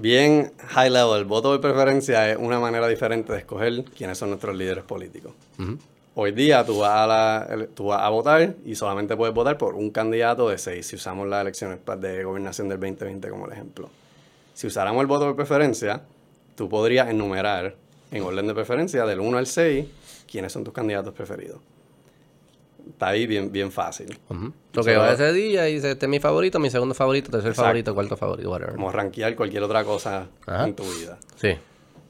bien high level, el voto de preferencia es una manera diferente de escoger quiénes son nuestros líderes políticos. Hoy día tú vas, a la, tú vas a votar y solamente puedes votar por un candidato de seis si usamos las elecciones de gobernación del 2020 como el ejemplo. Si usáramos el voto de preferencia, tú podrías enumerar en orden de preferencia del 1 al 6 quiénes son tus candidatos preferidos. Está ahí bien, bien fácil. Lo que va ese día y dice, este es mi favorito, mi segundo favorito, tercer favorito, cuarto favorito, whatever. Como rankear cualquier otra cosa en tu vida. Sí.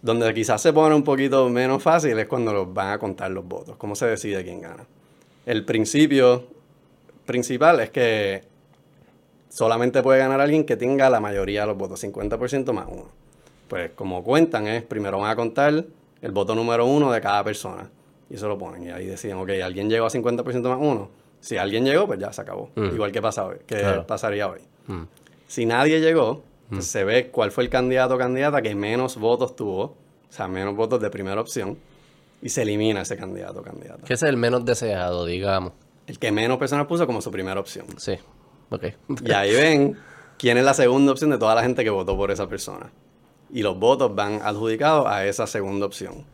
Donde quizás se pone un poquito menos fácil es cuando los van a contar los votos. ¿Cómo se decide quién gana? El principio principal es que solamente puede ganar alguien que tenga la mayoría de los votos, 50% más uno. Pues como cuentan es, primero van a contar el voto número uno de cada persona. Y eso lo ponen. Y ahí deciden, ok, alguien llegó a 50% más uno. Si alguien llegó, pues ya se acabó. Mm. Igual que pasa hoy, que pasaría hoy. Mm. Si nadie llegó, pues mm. se ve cuál fue el candidato o candidata que menos votos tuvo, o sea, menos votos de primera opción, y se elimina ese candidato o candidata. ¿Qué es el menos deseado, digamos? El que menos personas puso como su primera opción. Sí, ok. y ahí ven quién es la segunda opción de toda la gente que votó por esa persona. Y los votos van adjudicados a esa segunda opción.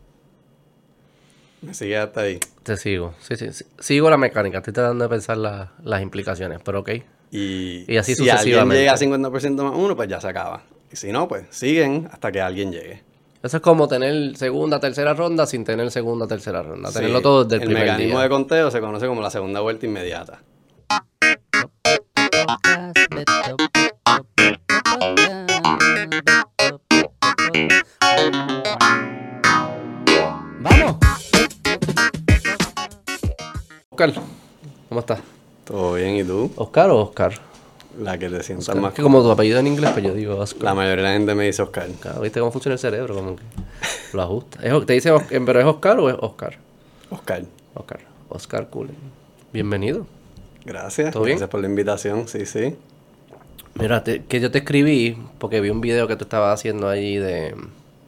¿Me sigue hasta ahí? Te sigo. Sí, sí, Sigo la mecánica. Estoy tratando de pensar las implicaciones, pero ok. Y, así si alguien llega a 50% más uno, pues ya se acaba. Y si no, pues siguen hasta que alguien llegue. Eso es como tener segunda, tercera ronda sin tener segunda, tercera ronda. Tenerlo todo desde el, el mecanismo de conteo se conoce como la segunda vuelta inmediata. Oscar, ¿cómo estás? Todo bien, ¿y tú? ¿Oscar o Oscar? La que te sientas más. que como tu apellido en inglés, pues yo digo Oscar. La mayoría de la gente me dice Oscar. Claro, ¿viste cómo funciona el cerebro? Como que lo ajusta. ¿Te dice, pero es Oscar o es Oscar? Oscar. Oscar. Oscar Cullen. Bienvenido. Gracias. ¿Todo Gracias por la invitación, sí, sí. Mira, que yo te escribí porque vi un video que tú estabas haciendo ahí de,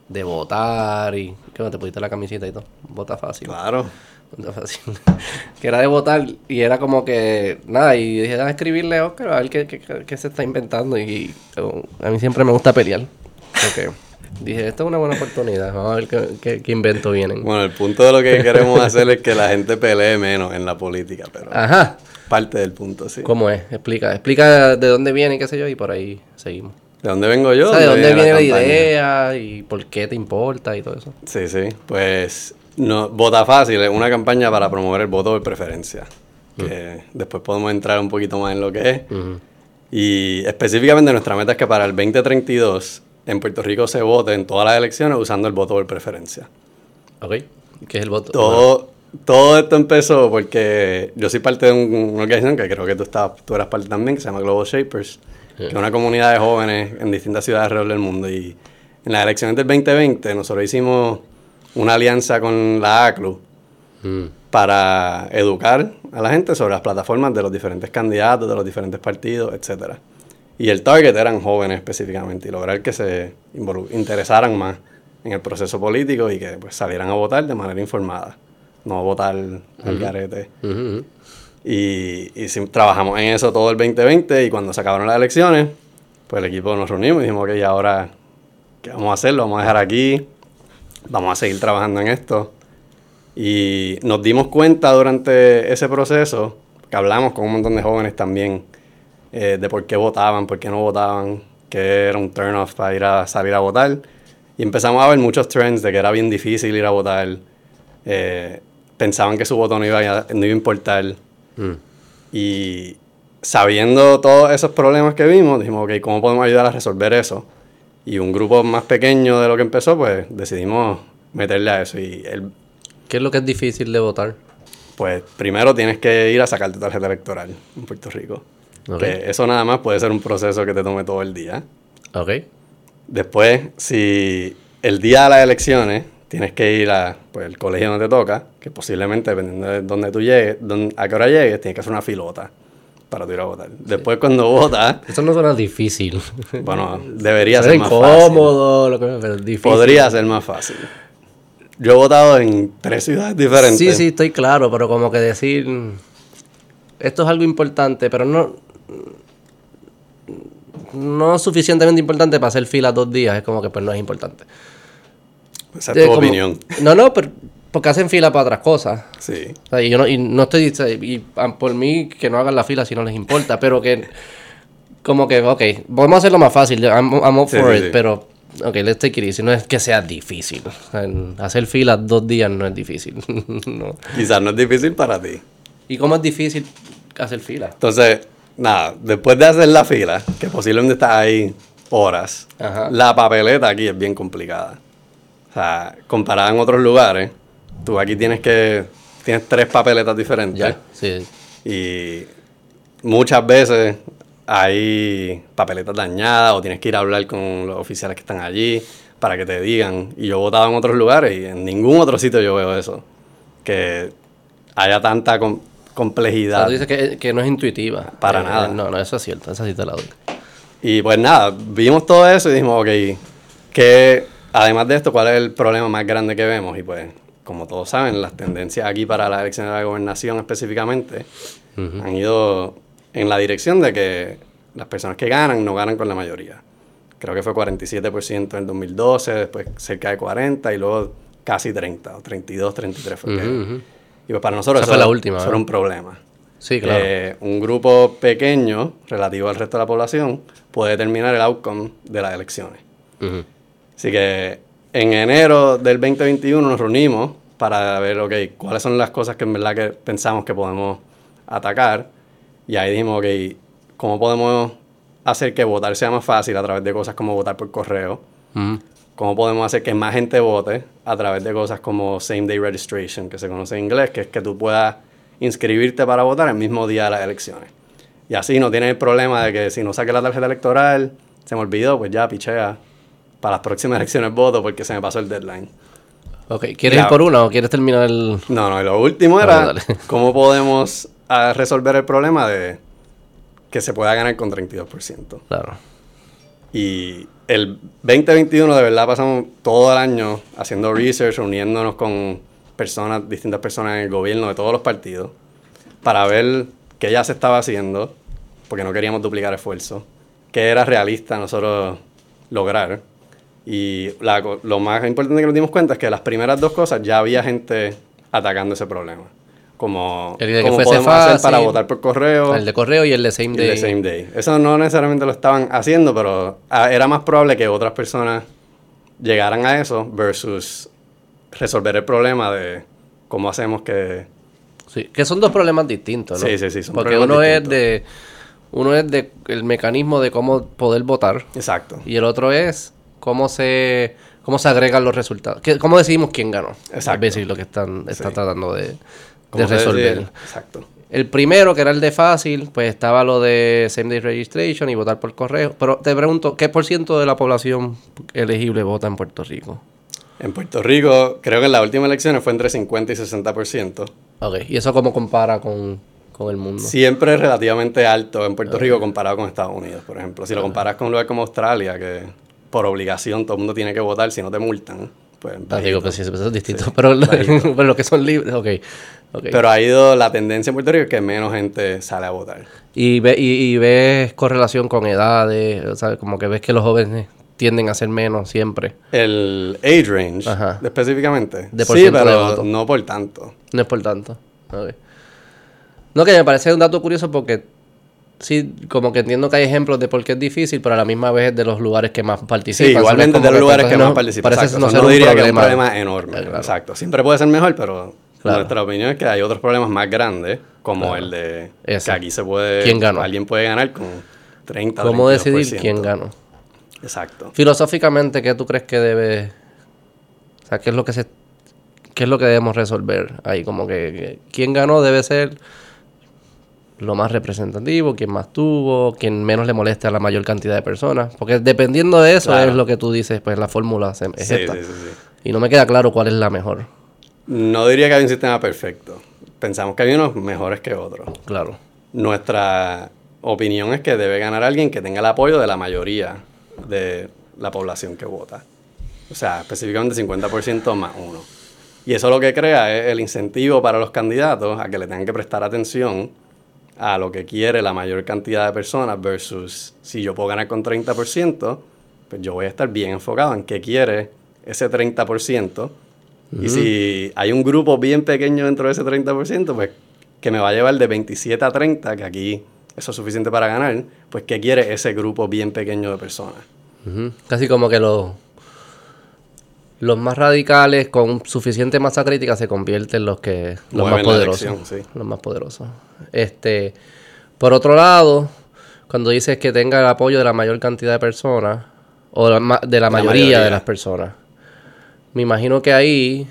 de votar y que no te pusiste la camiseta y todo. Vota fácil. Claro. que era de votar y era como que nada y dije a escribirle a Oscar a ver qué, se está inventando y, a mí siempre me gusta pelear dije esto es una buena oportunidad vamos a ver qué, qué, invento vienen bueno el punto de lo que queremos hacer es que la gente pelee menos en la política pero Ajá. parte del punto sí ¿cómo es? explica explica de dónde viene qué sé yo y por ahí seguimos ¿De dónde vengo yo? ¿De dónde viene la idea y por qué te importa y todo eso? Sí, sí. Pues no, Vota Fácil es una campaña para promover el voto de preferencia. Que después podemos entrar un poquito más en lo que es. Y específicamente nuestra meta es que para el 2032 en Puerto Rico se vote en todas las elecciones usando el voto por preferencia. Ok. ¿Qué es el voto? Todo, todo esto empezó porque yo soy parte de una organización que creo que tú, estabas, tú eras parte también, que se llama Global Shapers, que es una comunidad de jóvenes en distintas ciudades alrededor del mundo. Y en las elecciones del 2020 nosotros hicimos una alianza con la ACLU mm. para educar a la gente sobre las plataformas de los diferentes candidatos, de los diferentes partidos, etc. Y el target eran jóvenes específicamente y lograr que se interesaran más en el proceso político y que pues, salieran a votar de manera informada, no a votar al garete. Y, trabajamos en eso todo el 2020 y cuando se acabaron las elecciones, pues el equipo nos reunimos y dijimos, ok, ahora, ¿qué vamos a hacer? Lo vamos a dejar aquí, vamos a seguir trabajando en esto. Y nos dimos cuenta durante ese proceso, que hablamos con un montón de jóvenes también, eh, de por qué votaban, por qué no votaban, que era un turn off para ir a salir a votar. Y empezamos a ver muchos trends de que era bien difícil ir a votar. Eh, pensaban que su voto no iba a, no iba a importar. Mm. Y sabiendo todos esos problemas que vimos, dijimos, ok, ¿cómo podemos ayudar a resolver eso? Y un grupo más pequeño de lo que empezó, pues decidimos meterle a eso. Y el, ¿Qué es lo que es difícil de votar? Pues primero tienes que ir a sacar tu tarjeta electoral en Puerto Rico. Que eso nada más puede ser un proceso que te tome todo el día. Ok. Después, si el día de las elecciones tienes que ir a pues, el colegio donde te toca, que posiblemente dependiendo de dónde tú llegues, a qué hora llegues, tienes que hacer una filota para ir a votar. Después cuando votas... Eso no suena difícil. Bueno, debería ser más incómodo, lo que pero difícil. Podría ser más fácil. Yo he votado en tres ciudades diferentes. Sí, sí, estoy claro, pero como que decir... Esto es algo importante, pero no... no suficientemente importante para hacer fila dos días, es como que pues no es importante. Esa es tu como- opinión. No, no, pero porque hacen fila para otras cosas. Sí. O sea, y yo no, y no estoy, y ah, por mí que no hagan la fila si no les importa, pero que como que, ok, podemos hacerlo más fácil, I'm, I'm up Sí, for sí, it, sí. pero, ok, let's take it easy, no es que sea difícil, O sea, en hacer fila dos días no es difícil, no. Quizás no es difícil para ti. ¿Y cómo es difícil hacer fila? Entonces, nada, después de hacer la fila, que posiblemente estás ahí horas, Ajá. la papeleta aquí es bien complicada. O sea, comparada en otros lugares, tú aquí tienes que, tienes tres papeletas diferentes. Ya, sí. Y muchas veces hay papeletas dañadas o tienes que ir a hablar con los oficiales que están allí para que te digan. Y yo he votado en otros lugares y en ningún otro sitio yo veo eso. Que haya tanta com- O sea, complejidad. tú dices que, que no es intuitiva. Para Eh, nada. No, no, eso es cierto, esa sí te la doy. Y pues nada, vimos todo eso y dijimos, ok, que además de esto, ¿cuál es el problema más grande que vemos? Y pues, como todos saben, las tendencias aquí para las elecciones de la gobernación específicamente han ido en la dirección de que las personas que ganan no ganan con la mayoría. Creo que fue 47% en el 2012, después cerca de 40 y luego casi 30, o 32, 33 fue Ujú, ujú. Y pues para nosotros Esa eso, fue la última, eso era un problema. Sí, claro. Eh, un grupo pequeño, relativo al resto de la población, puede determinar el outcome de las elecciones. Ujú. Así que en enero del 2021 nos reunimos para ver, ok, cuáles son las cosas que en verdad que pensamos que podemos atacar. Y ahí dijimos, ok, ¿cómo podemos hacer que votar sea más fácil a través de cosas como votar por correo? ¿Cómo podemos hacer que más gente vote a través de cosas como Same Day Registration, que se conoce en inglés, que es que tú puedas inscribirte para votar el mismo día de las elecciones? Y así no tienes el problema de que si no saqué la tarjeta electoral, se me olvidó, pues ya pichea. Para las próximas elecciones voto porque se me pasó el deadline. Ok, ¿quieres ir por una o quieres terminar el...? No, no, lo último era cómo podemos ah, resolver el problema de que se pueda ganar con 32%. Claro. Y el 2021 de verdad pasamos todo el año haciendo research, reuniéndonos con personas, distintas personas en el gobierno de todos los partidos, para ver qué ya se estaba haciendo, porque no queríamos duplicar esfuerzos, qué era realista nosotros lograr. Y la lo más importante que nos dimos cuenta es que las primeras dos cosas ya había gente atacando ese problema. Como El de que cómo fuese podemos hacer para fácil, votar por correo. El de correo y el de same day. de same day. Eso no necesariamente lo estaban haciendo, pero ah, era más probable que otras personas llegaran a eso versus resolver el problema de cómo hacemos que... Sí, que son dos problemas distintos, ¿no? Sí, sí, sí, son Porque uno distintos. es de uno es de el mecanismo de cómo poder votar Exacto. y el otro es cómo se cómo se agregan los resultados. ¿Qué- ¿Cómo decidimos quién ganó? Exacto. Es lo que están está Sí. tratando de, de ¿Cómo se resolver. Exacto. El primero, que era el de fácil, pues estaba lo de same day registration y votar por correo. Pero te pregunto, ¿qué por ciento de la población elegible vota en Puerto Rico? En Puerto Rico, creo que en las últimas elecciones fue entre 50 y 60%. Ok, ¿y eso cómo compara con, con el mundo? Siempre es relativamente alto en Puerto Rico comparado con Estados Unidos, por ejemplo. Si lo comparas con un lugar como Australia, que por obligación todo el mundo tiene que votar, si no te multan, pues... Ah, digo, pues sí, eso es distinto. Sí, pero, pero los que son libres, ok. ok. Pero ha ido la tendencia en Puerto Rico es que menos gente sale a votar. y, ve, y, y ves correlación con edades, ¿sabes? Como que ves que los jóvenes tienden a ser menos siempre. El age range, Ajá. específicamente. De por sí, de pero no por tanto. No es por tanto. No, que me parece un dato curioso porque sí, como que entiendo que hay ejemplos de por qué es difícil, pero a la misma vez es de los lugares que más participan. Sí, igualmente de los lugares que más participan. Parece exacto. no O sea, no diría problema. que es un problema enorme. Claro. Exacto. Siempre puede ser mejor, pero Claro. nuestra opinión es que hay otros problemas más grandes, como el de Ese. que aquí se puede... ¿Quién ganó? Alguien puede ganar con 30, ¿Cómo decidir 32%. quién ganó? Exacto. Filosóficamente, ¿qué tú crees que debe... O sea, ¿qué es lo que se... ¿Qué es lo que debemos resolver ahí? Como que, que quién ganó debe ser lo más representativo, quién más tuvo, quien menos le moleste a la mayor cantidad de personas. Porque dependiendo de eso Claro. es lo que tú dices, pues la fórmula es Sí, esta. sí, sí, sí. Y no me queda claro cuál es la mejor. No diría que hay un sistema perfecto. Pensamos que hay unos mejores que otros. Claro. Nuestra opinión es que debe ganar alguien que tenga el apoyo de la mayoría de la población que vota. O sea, específicamente 50% más uno. Y eso lo que crea es el incentivo para los candidatos a que le tengan que prestar atención a lo que quiere la mayor cantidad de personas versus si yo puedo ganar con 30%, pues yo voy a estar bien enfocado en qué quiere ese 30%. Y si hay un grupo bien pequeño dentro de ese 30%, pues que me va a llevar de 27 a 30, que aquí eso es suficiente para ganar, pues qué quiere ese grupo bien pequeño de personas. Casi como que los los más radicales con suficiente masa crítica se convierten en los que los más poderosos, los más poderosos. Este, por otro lado, cuando dices que tenga el apoyo de la mayor cantidad de personas o de la, mayoría, de las personas, me imagino que ahí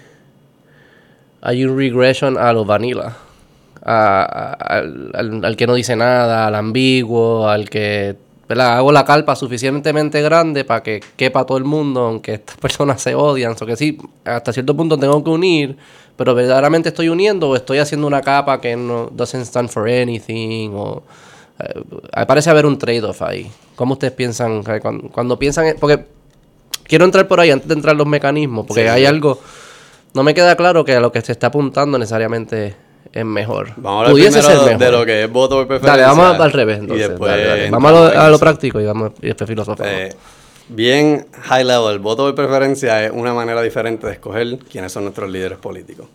hay un regression a los vanilla. al, que no dice nada, al ambiguo, al que Hago la carpa suficientemente grande para que quepa todo el mundo, aunque estas personas se odian. O que sí, hasta cierto punto tengo que unir, pero verdaderamente estoy uniendo o estoy haciendo una capa que no doesn't stand for anything. O, eh, parece haber un trade-off ahí. ¿Cómo ustedes piensan? Cuando, piensan. Porque quiero entrar por ahí antes de entrar en los mecanismos, porque hay algo. No me queda claro que a lo que se está apuntando necesariamente es mejor. Vamos a hablar primero de lo que es voto por preferencia. Dale, vamos al revés entonces. Vamos a lo, práctico y, vamos, y después filosófico. Eh, bien high level, el voto por preferencia es una manera diferente de escoger quiénes son nuestros líderes políticos.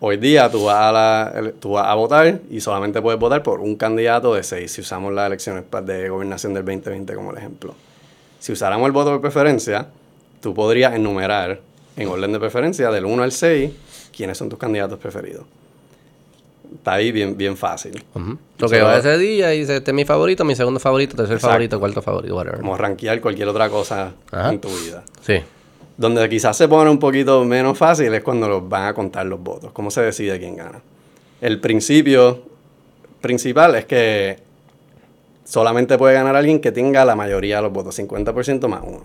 Hoy día tú vas, a la, tú vas a votar y solamente puedes votar por un candidato de seis si usamos las elecciones de gobernación del 2020 como el ejemplo. Si usáramos el voto por preferencia, tú podrías enumerar en orden de preferencia del 1 al 6 quiénes son tus candidatos preferidos está ahí bien, bien fácil. Lo que va ese día y dice, este es mi favorito, mi segundo favorito, tercer favorito, cuarto favorito, whatever. Como rankear cualquier otra cosa en tu vida. Sí. Donde quizás se pone un poquito menos fácil es cuando los van a contar los votos. ¿Cómo se decide quién gana? El principio principal es que solamente puede ganar alguien que tenga la mayoría de los votos, 50% más uno.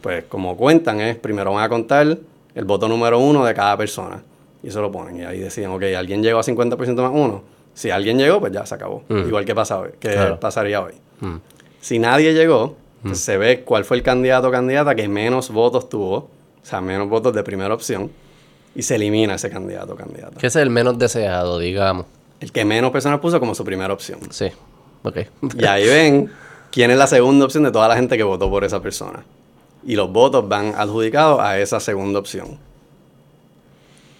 Pues como cuentan es, primero van a contar el voto número uno de cada persona y eso lo ponen. Y ahí decían, ok, alguien llegó a 50% más uno. Si alguien llegó, pues ya se acabó. Mm. Igual que, pasa hoy, que pasaría hoy. Mm. Si nadie llegó, pues mm. se ve cuál fue el candidato o candidata que menos votos tuvo, o sea, menos votos de primera opción, y se elimina ese candidato o candidata. ¿Qué es el menos deseado, digamos? El que menos personas puso como su primera opción. Sí, ok. y ahí ven quién es la segunda opción de toda la gente que votó por esa persona. Y los votos van adjudicados a esa segunda opción.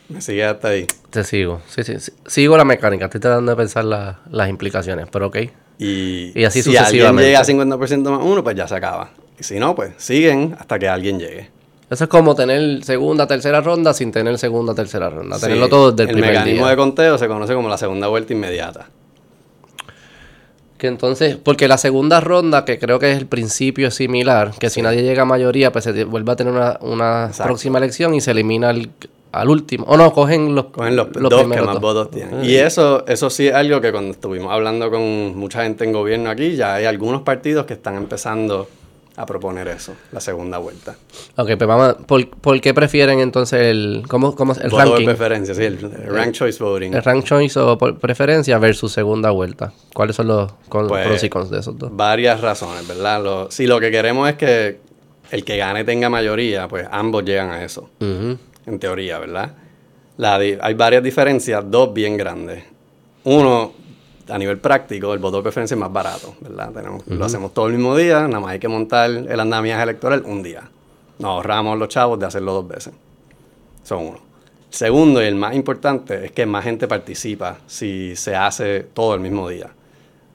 Me sigue hasta ahí. Te sigo. Sí, sí, Sigo la mecánica. Estoy tratando de pensar las implicaciones, pero ok. Y, así si alguien llega a 50% más uno, pues ya se acaba. Y si no, pues siguen hasta que alguien llegue. Eso es como tener segunda, tercera ronda sin tener segunda, tercera ronda. Tenerlo todo desde el, el mecanismo de conteo se conoce como la segunda vuelta inmediata. Que entonces, porque la segunda ronda, que creo que es el principio similar, que si nadie llega a mayoría, pues se vuelve a tener una, una próxima elección y se elimina el, al último. O no, cogen los, cogen los, dos que más votos tienen. Ah, y eso, eso sí es algo que cuando estuvimos hablando con mucha gente en gobierno aquí, ya hay algunos partidos que están empezando a proponer eso, la segunda vuelta. Ok, pues vamos, ¿por, ¿por qué prefieren entonces el, cómo, cómo, el Voto ranking? preferencia, sí, el, rank choice voting. El rank choice o por preferencia versus segunda vuelta. ¿Cuáles son los pues, pros y cons de esos dos? Varias razones, ¿verdad? si lo que queremos es que el que gane tenga mayoría, pues ambos llegan a eso en teoría, ¿verdad? La hay varias diferencias, dos bien grandes. Uno, a nivel práctico, el voto de preferencia es más barato, ¿verdad? Tenemos, Lo hacemos todo el mismo día, nada más hay que montar el andamiaje electoral un día. Nos ahorramos los chavos de hacerlo dos veces. Son uno. Segundo, y el más importante, es que más gente participa si se hace todo el mismo día.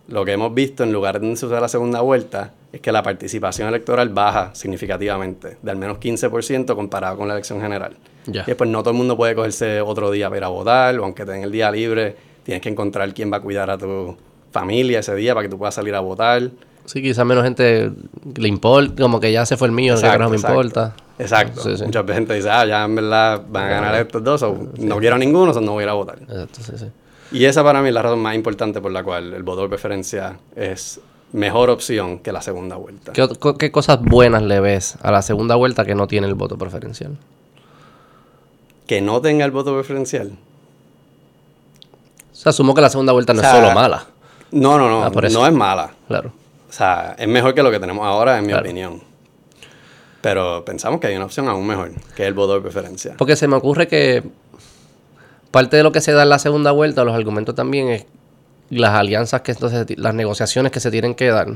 Lo que hemos visto en lugar de se usa la segunda vuelta es que la participación electoral baja significativamente, de al menos 15% comparado con la elección general. Y después no todo el mundo puede cogerse otro día para ir a votar, o aunque tenga el día libre, tienes que encontrar quién va a cuidar a tu familia ese día para que tú puedas salir a votar. Sí, quizás menos gente le importa, como que ya se fue el mío, que no me importa. Exacto. Mucha gente dice, ah, ya en verdad van a ganar estos dos, o no quiero ninguno, o no voy a ir a votar. Exacto, sí, sí. Y esa para mí es la razón más importante por la cual el voto de preferencia es mejor opción que la segunda vuelta. ¿Qué, cosas buenas le ves a la segunda vuelta que no tiene el voto preferencial? Que no tenga el voto preferencial. O sea, asumo que la segunda vuelta no es solo mala. No, no, no. Ah, no es mala. Claro. O sea, es mejor que lo que tenemos ahora, en mi opinión. Pero pensamos que hay una opción aún mejor, que es el voto de preferencia. Porque se me ocurre que parte de lo que se da en la segunda vuelta, los argumentos también es las alianzas que entonces, las negociaciones que se tienen que dar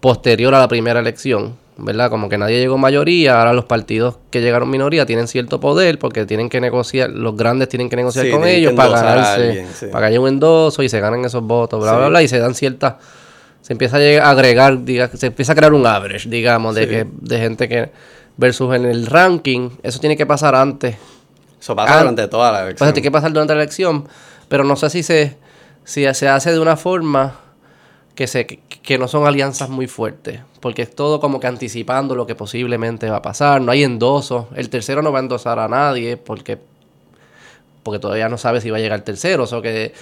posterior a la primera elección, ¿verdad? Como que nadie llegó mayoría, ahora los partidos que llegaron minoría tienen cierto poder porque tienen que negociar, los grandes tienen que negociar con ellos para ganarse, para que haya un endoso y se ganen esos votos, bla, bla, bla, y se dan ciertas, se empieza a agregar, diga, se empieza a crear un average, digamos, de, que, de gente que, versus en el ranking, eso tiene que pasar antes. Eso pasa durante toda la elección. Pues tiene que pasar durante la elección, pero no sé si se, si se hace de una forma que, se, que no son alianzas muy fuertes, porque es todo como que anticipando lo que posiblemente va a pasar, no hay endosos, el tercero no va a endosar a nadie porque, porque todavía no sabe si va a llegar el tercero, o sea que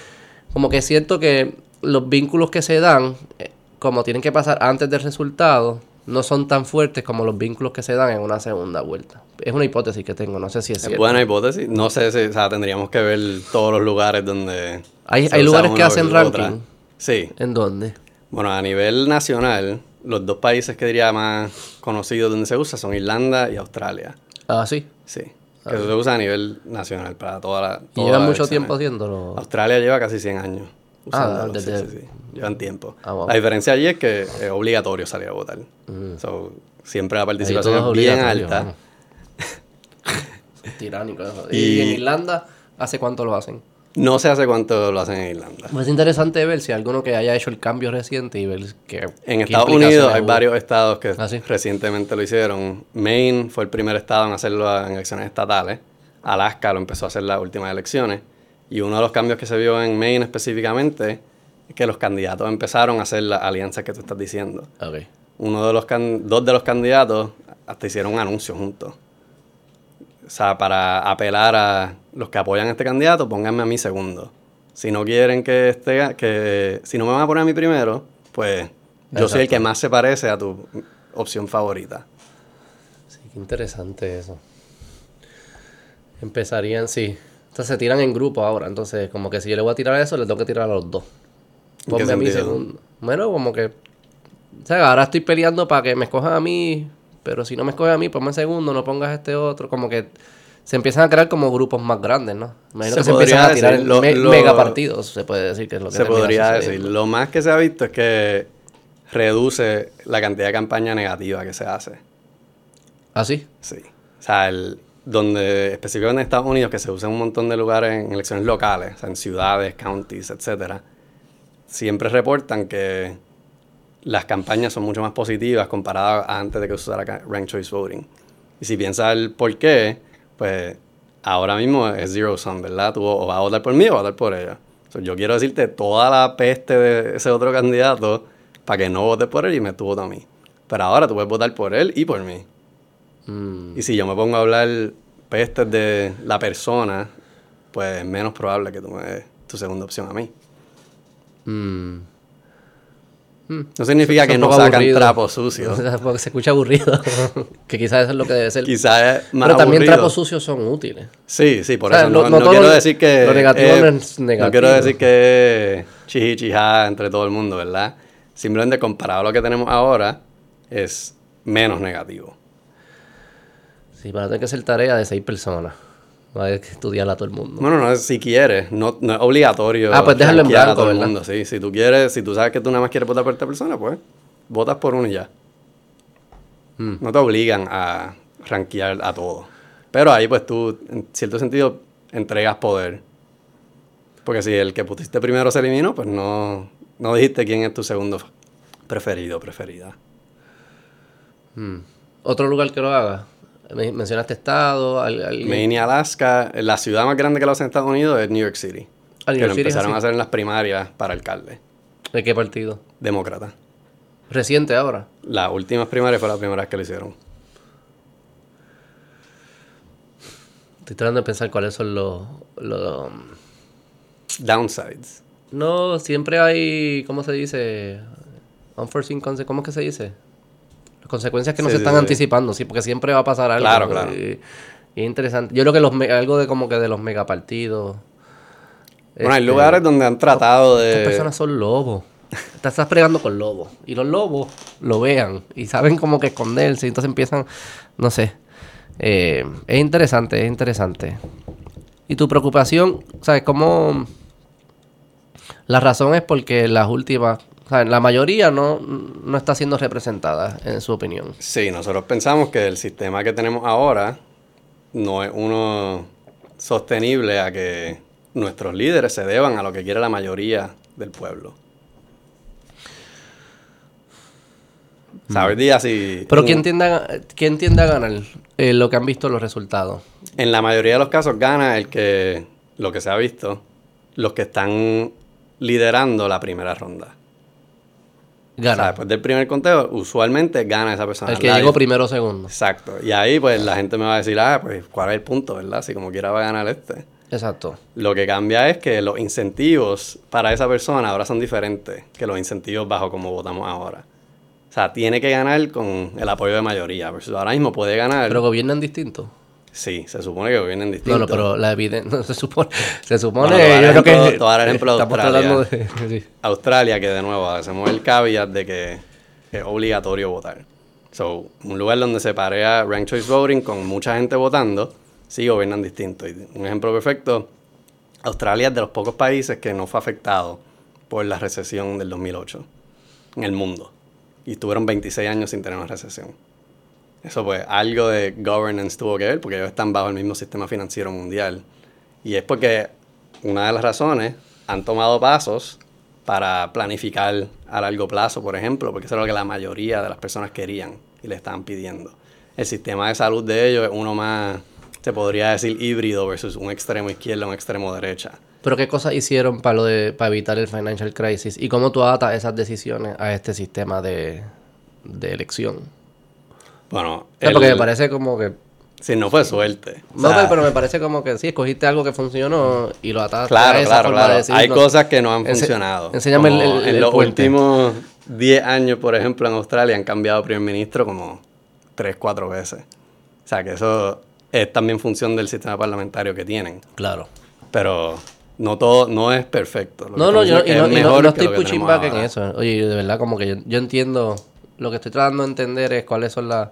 como que siento que los vínculos que se dan, eh, como tienen que pasar antes del resultado, no son tan fuertes como los vínculos que se dan en una segunda vuelta. Es una hipótesis que tengo, no sé si es, cierto. Es buena hipótesis, no sé si, o sea, tendríamos que ver todos los lugares donde... Hay, hay lugares que hacen ranking. Sí. ¿En dónde? Bueno, a nivel nacional, los dos países que diría más conocidos donde se usa son Irlanda y Australia. Ah, sí. Sí. Que eso se usa a nivel nacional para toda la. ¿Y llevan mucho tiempo haciéndolo? Australia lleva casi 100 años. Ah, desde... sí, sí, Llevan tiempo. Ah, la diferencia allí es que es obligatorio salir a votar. Mm. siempre la participación es bien alta. Tiránico eso. ¿Y en Irlanda hace cuánto lo hacen? No sé hace cuánto lo hacen en Irlanda. Pues es interesante ver si alguno que haya hecho el cambio reciente y ver que... En Estados Unidos hay varios estados que ¿Ah, recientemente lo hicieron. Maine fue el primer estado en hacerlo en elecciones estatales. Alaska lo empezó a hacer las últimas elecciones. Y uno de los cambios que se vio en Maine específicamente es que los candidatos empezaron a hacer las alianzas que tú estás diciendo. Okay. Uno de los dos de los candidatos hasta hicieron un anuncio juntos. O sea, para apelar a los que apoyan a este candidato, pónganme a mí segundo. Si no quieren que esté, que si no me van a poner a mí primero, pues yo soy el que más se parece a tu opción favorita. Sí, qué interesante eso. Empezarían, sí. Entonces se tiran en grupo ahora. Entonces, como que si yo le voy a tirar a eso, le tengo que tirar a los dos. Ponme a mí segundo. Bueno, como que. O sea, ahora estoy peleando para que me escojan a mí pero si no me escoges a mí, ponme segundo, no pongas este otro. Como que se empiezan a crear como grupos más grandes, ¿no? Imagino se que se empiezan a tirar en mega partidos, se puede decir que es lo que Se podría decir. Lo más que se ha visto es que reduce la cantidad de campaña negativa que se hace. ¿Ah, sí? Sí. O sea, el, donde específicamente en Estados Unidos, que se usa en un montón de lugares en elecciones locales, o sea, en ciudades, counties, etcétera, siempre reportan que las campañas son mucho más positivas comparadas a antes de que se usara Rank Choice Voting. Y si piensas el por qué, pues ahora mismo es zero sum, ¿verdad? Tú o vas a votar por mí o vas a votar por ella. yo quiero decirte toda la peste de ese otro candidato para que no votes por él y me tú votas a mí. Pero ahora tú puedes votar por él y por mí. Mm. Y si yo me pongo a hablar pestes de la persona, pues es menos probable que tú me des tu segunda opción a mí. Mm. Mm. No significa que no sacan trapos sucios. Porque se escucha aburrido. que quizás eso es lo que debe ser. Quizás es más Pero también trapos sucios son útiles. Sí, sí, por eso. No, quiero decir que. Lo negativo no es negativo. No quiero decir que chihi entre todo el mundo, ¿verdad? Simplemente comparado a lo que tenemos ahora, es menos negativo. Sí, para tener que hacer tarea de seis personas. Va a que estudiarla a todo el mundo. Bueno, no si quieres, no, no es obligatorio. Ah, pues déjalo en blanco, a todo el mundo, sí. Si tú quieres, si tú sabes que tú nada más quieres votar por esta persona, pues votas por uno y ya. Mm. No te obligan a rankear a todos. Pero ahí pues tú, en cierto sentido, entregas poder. Porque si el que pusiste primero se eliminó, pues no, no dijiste quién es tu segundo preferido o preferida. Mm. ¿Otro lugar que lo haga? Mencionaste estado. Maine y Alaska. La ciudad más grande que lo hace en Estados Unidos es New York City. Ah, que lo empezaron a hacer en las primarias para alcalde. ¿De qué partido? Demócrata. ¿Reciente ahora? Las últimas primarias fue la primera vez que lo hicieron. Estoy tratando de pensar cuáles son los... los um, Downsides. No, siempre hay... ¿Cómo se dice? Unforeseen consequences. ¿Cómo es que se dice? Consecuencias que no se están anticipando, sí, porque siempre va a pasar algo. Claro, claro. Y, es interesante. Yo creo que los algo de como que de los megapartidos. Bueno, hay este, lugares donde han tratado de. Estas personas son lobos. Estás, estás pregando con lobos. Y los lobos lo vean. Y saben como que esconderse. Y entonces empiezan. No sé. Eh, es interesante, es interesante. Y tu preocupación, ¿sabes? ¿Cómo La razón es porque las últimas, sea, la mayoría no, no está siendo representada, en su opinión. Sí, nosotros pensamos que el sistema que tenemos ahora no es uno sostenible a que nuestros líderes se deban a lo que quiere la mayoría del pueblo. ¿Sabes, Díaz? Si Pero ¿quién tiende a, quién tiende a ganar eh, lo que han visto los resultados? En la mayoría de los casos gana el que, lo que se ha visto, los que están liderando la primera ronda. O sea, después del primer conteo, usualmente gana esa persona. el que llegó primero o segundo. Exacto. Y ahí, pues, la gente me va a decir, ah, pues, ¿cuál es el punto, verdad? Si como quiera va a ganar este. Exacto. Lo que cambia es que los incentivos para esa persona ahora son diferentes que los incentivos bajo como votamos ahora. O sea, tiene que ganar con el apoyo de mayoría. Versus ahora mismo puede ganar. Pero gobiernan distinto. Sí, se supone que vienen No, distintos. no, pero la evidencia, no se supone, se supone, Bueno, yo creo que dar ejemplo de Australia. de, sí. Australia, que de nuevo hacemos el caveat de que es obligatorio votar. So, un lugar donde se parea ranked choice voting con mucha gente votando, sí gobiernan distinto. Y un ejemplo perfecto, Australia es de los pocos países que no fue afectado por la recesión del 2008 en el mundo. Y estuvieron 26 años sin tener una recesión. Eso pues algo de governance tuvo que ver porque ellos están bajo el mismo sistema financiero mundial. Y es porque una de las razones han tomado pasos para planificar a largo plazo, por ejemplo, porque eso es lo que la mayoría de las personas querían y le estaban pidiendo. El sistema de salud de ellos es uno más, se podría decir, híbrido versus un extremo izquierda, un extremo derecha. Pero qué cosas hicieron para lo de para evitar el financial crisis y cómo tú atas esas decisiones a este sistema de, de elección. Bueno, O sea, el- porque me parece como que si no fue suerte. O no, sea, pero- me parece como que sí, escogiste algo que funcionó y lo ataste a Claro, esa claro, forma claro. de decir, Hay no. cosas que no han funcionado. enséñame el- el- en el los puente. últimos 10 años, por ejemplo, en Australia han cambiado primer ministro como 3, 4 veces. O sea, que eso es también función del sistema parlamentario que tienen. Claro. Pero no todo, no es perfecto. Lo No, no, yo y no, y no- no que estoy en eso. Oye, de verdad como que yo, yo entiendo, lo que estoy tratando de entender es cuáles son las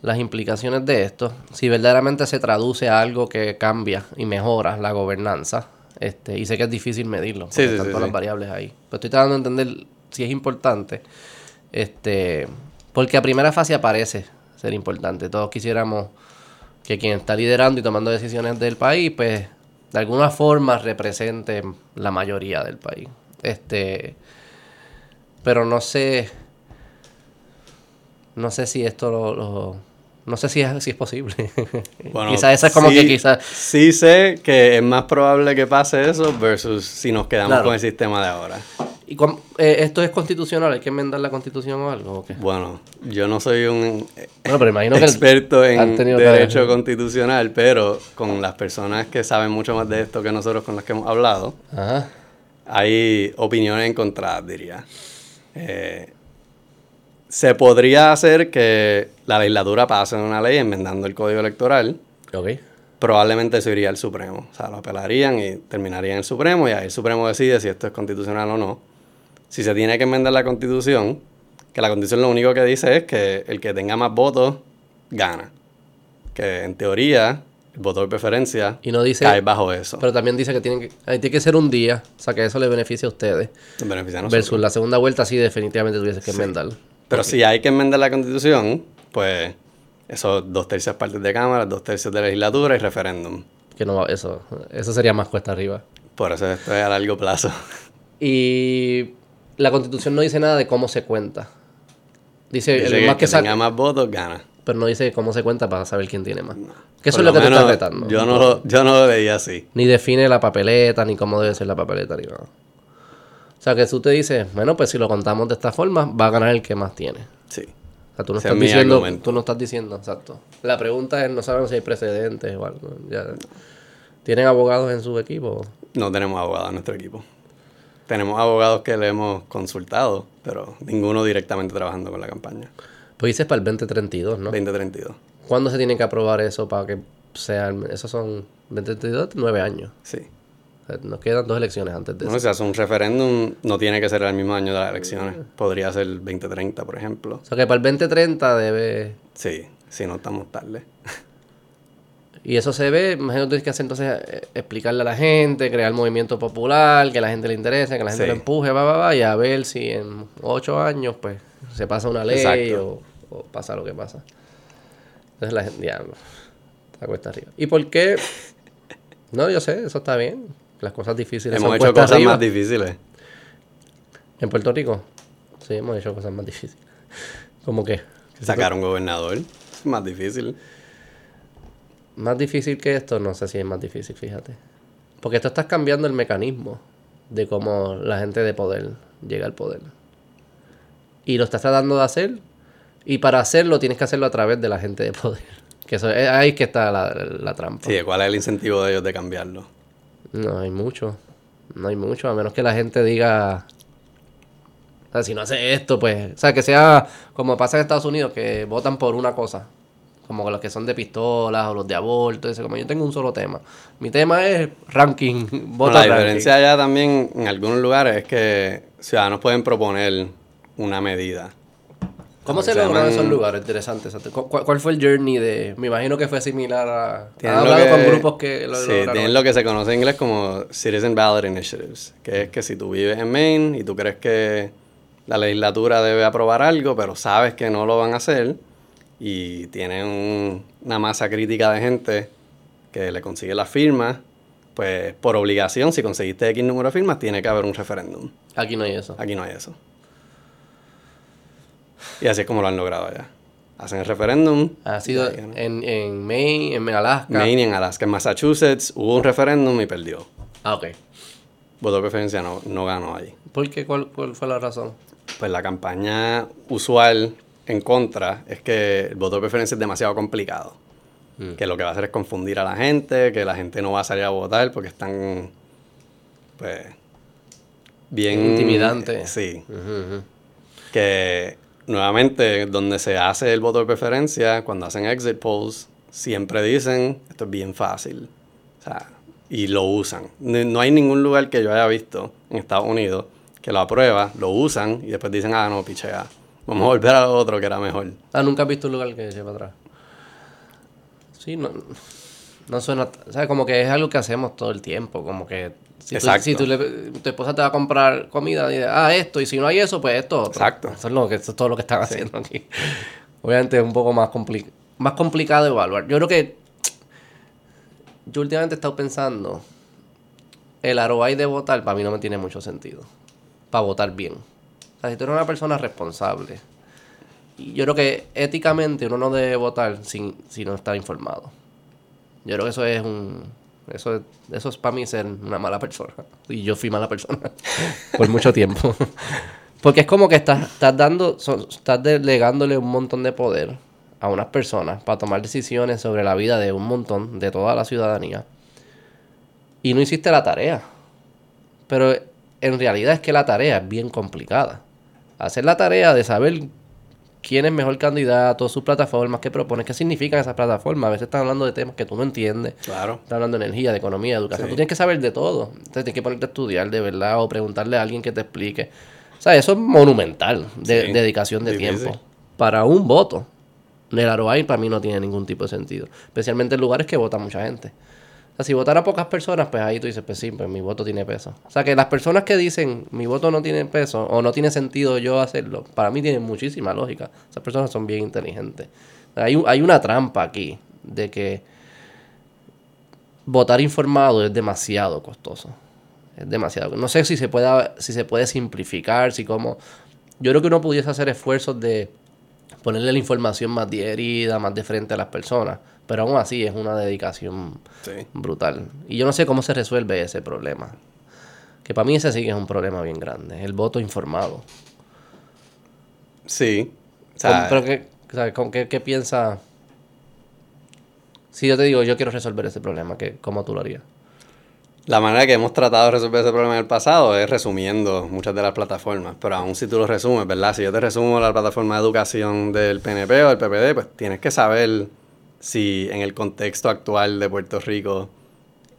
las implicaciones de esto. Si verdaderamente se traduce a algo que cambia y mejora la gobernanza. Este, y sé que es difícil medirlo, porque Sí, están sí, todas sí. las variables ahí. Pero estoy tratando de entender si es importante. Este, porque a primera fase aparece ser importante. Todos quisiéramos que quien está liderando y tomando decisiones del país, pues de alguna forma represente la mayoría del país. Este, pero no sé, no sé si esto lo, lo- no sé si es, si es posible. Bueno, quizás esa es como sí- que quizás, Sí sé que es más probable que pase eso versus si nos quedamos Claro. con el sistema de ahora. y com- eh, esto es constitucional, hay que enmendar la constitución o algo. ¿o qué? Bueno, yo no soy un Bueno, pero imagino experto en derecho que- constitucional, pero con las personas que saben mucho más de esto que nosotros con las que hemos hablado, Ajá. hay opiniones encontradas, diría. Eh, se podría hacer que la legislatura pase una ley enmendando el código electoral. Ok. Probablemente eso iría al Supremo. O sea, lo apelarían y terminaría en el Supremo y ahí el Supremo decide si esto es constitucional o no. Si se tiene que enmendar la constitución, que la constitución lo único que dice es que el que tenga más votos gana. Que en teoría el voto de preferencia Y no dice, cae bajo eso. pero también dice que tienen que, tiene que ser un día, o sea que eso le beneficia a ustedes. De nosotros. Versus la segunda vuelta sí definitivamente tuviese que enmendar. Pero si hay que enmendar la constitución, pues esos dos tercias partes de Cámara, dos tercios de legislatura y referéndum. Que no eso, eso sería más cuesta arriba. Por eso esto es a largo plazo. Y la constitución no dice nada de cómo se cuenta. Dice, Dice el que más que tenga más votos gana. pero no dice cómo se cuenta para saber quién tiene más. Que eso Por es lo que te estás retando. Yo no, lo, yo no lo veía así. Ni define la papeleta, ni cómo debe ser la papeleta, ni nada. O sea, que tú te dices, bueno, pues si lo contamos de esta forma, va a ganar el que más tiene. Sí. O sea, tú no Ese estás es diciendo, argumento. tú no estás diciendo, exacto. La pregunta es, no sabemos si hay precedentes o algo. Ya. ¿Tienen abogados en su equipo? No tenemos abogados en nuestro equipo. Tenemos abogados que le hemos consultado, pero ninguno directamente trabajando con la campaña. Pues dices para el 2032, ¿no? 2032. ¿Cuándo se tiene que aprobar eso para que sea... el- Esos son 2032, nueve años. Sí. Sea, nos quedan dos elecciones antes de eso. si hace un referéndum, no tiene que ser el mismo año de las elecciones. Podría ser el 2030, por ejemplo. O sea, que para el 2030 debe... Sí, si no estamos tarde. Y eso se ve, imagino que tienes que hacer entonces eh, explicarle a la gente, crear movimiento popular, que la gente le interese, que la gente Sí. lo empuje, va, va, va, y a ver si en ocho años, pues, se pasa una ley o, o pasa lo que pasa. Entonces la gente, ya, está cuesta arriba. ¿Y por qué? No, yo sé, eso está bien. Las cosas difíciles Hemos son hecho cosas arriba. más difíciles. ¿En Puerto Rico? Sí, hemos hecho cosas más difíciles. ¿Cómo qué? Sacar un gobernador es más difícil. Más difícil que esto, no sé si es más difícil, fíjate. Porque esto estás cambiando el mecanismo de cómo la gente de poder llega al poder. Y lo estás tratando de hacer. Y para hacerlo tienes que hacerlo a través de la gente de poder. Que eso es ahí que está la, la trampa. Sí, ¿cuál es el incentivo de ellos de cambiarlo? No hay mucho. No hay mucho. A menos que la gente diga. O sea, si no hace esto, pues. O sea, que sea como pasa en Estados Unidos, que votan por una cosa. Como los que son de pistolas o los de aborto. Eso. Como yo tengo un solo tema. Mi tema es ranking. Voto la ranking. diferencia allá también en algunos lugares es que ciudadanos pueden proponer una medida. ¿Cómo Lo se logró en esos lugares? Interesante. exacto. ¿Cu- ¿Cuál, cuál fue el journey de.? Me imagino que fue similar a. Tienen ¿Has hablado que- con grupos que lo Sí, lograron? tienen lo que se conoce en inglés como Citizen Ballot Initiatives, que es que si tú vives en Maine y tú crees que la legislatura debe aprobar algo, pero sabes que no lo van a hacer, y tienen un- una masa crítica de gente que le consigue las firmas, pues por obligación, si conseguiste X número de firmas, tiene que haber un referéndum. Aquí no hay eso. Aquí no hay eso. Y así es como lo han logrado allá. Hacen el referéndum. Ha sido ahí en, en Maine, en Alaska. Maine y en Alaska. En Massachusetts hubo un referéndum y perdió. Ah, ok. Voto de preferencia no, no ganó ahí. ¿Por qué? ¿Cuál, cuál fue la razón? Pues la campaña usual en contra es que el voto de preferencia es demasiado complicado. Mm. Que lo que va a hacer es confundir a la gente, que la gente no va a salir a votar porque están, pues, bien... Intimidante. Sí. Ujú, ujú. que nuevamente donde se hace el voto de preferencia, cuando hacen exit polls, siempre dicen, esto es bien fácil. O sea, y lo usan. No, hay ningún lugar que yo haya visto en Estados Unidos que lo aprueba, lo usan y después dicen, ah, no, pichea. Vamos a volver a otro que era mejor. Ah, nunca has visto un lugar que para atrás. Sí, no, no suena. ¿Sabes? Como que es algo que hacemos todo el tiempo. Como que. Si, tú, Exacto. si tú le- tu esposa te va a comprar comida, dice, ah, esto, y si no hay eso, pues esto. otro. Exacto. Eso es, lo que, eso es todo lo que están haciendo aquí. Obviamente es un poco más, compli- más complicado de evaluar. Yo creo que. Yo últimamente he estado pensando. El ROI de votar para mí no me tiene mucho sentido. Para votar bien. O sea, si tú eres una persona responsable. Y yo creo que éticamente uno no debe votar sin, si no está informado. Yo creo que eso es un... Eso es, eso es para mí ser una mala persona. Y yo fui mala persona por mucho tiempo. Porque es como que estás, estás dando, so- estás delegándole un montón de poder a unas personas para tomar decisiones sobre la vida de un montón, de toda la ciudadanía. Y no hiciste la tarea. Pero en realidad es que la tarea es bien complicada. Hacer la tarea de saber quién es mejor candidato, sus plataformas, qué propones, qué significan esas plataformas. A veces están hablando de temas que tú no entiendes. Claro. Están hablando de energía, de economía, de educación. Sí. Tú tienes que saber de todo. Entonces tienes que ponerte a estudiar de verdad o preguntarle a alguien que te explique. O sea, eso es monumental de Sí. dedicación de Difícil. tiempo. Para un voto. El ROI para mí no tiene ningún tipo de sentido. Especialmente en lugares que vota mucha gente. O sea, si votara pocas personas, pues ahí tú dices, pues sí, pues mi voto tiene peso. O sea, que las personas que dicen mi voto no tiene peso o no tiene sentido yo hacerlo, para mí tienen muchísima lógica. Esas personas son bien inteligentes. Hay, hay una trampa aquí de que votar informado es demasiado costoso. Es demasiado. No sé si se puede, si se puede simplificar, si como... Yo creo que uno pudiese hacer esfuerzos de ponerle la información más digerida, más de frente a las personas. Pero aún así es una dedicación Sí. brutal. Y yo no sé cómo se resuelve ese problema. Que para mí ese sí que es un problema bien grande. El voto informado. Sí. O ¿Con- sea, pero qué, sea, ¿con qué, qué piensa? Si yo te digo, yo quiero resolver ese problema, ¿qué, ¿cómo tú lo harías? La manera que hemos tratado de resolver ese problema en el pasado es resumiendo muchas de las plataformas, pero aún si tú lo resumes, ¿verdad? Si yo te resumo la plataforma de educación del PNP o del PPD, pues tienes que saber si en el contexto actual de Puerto Rico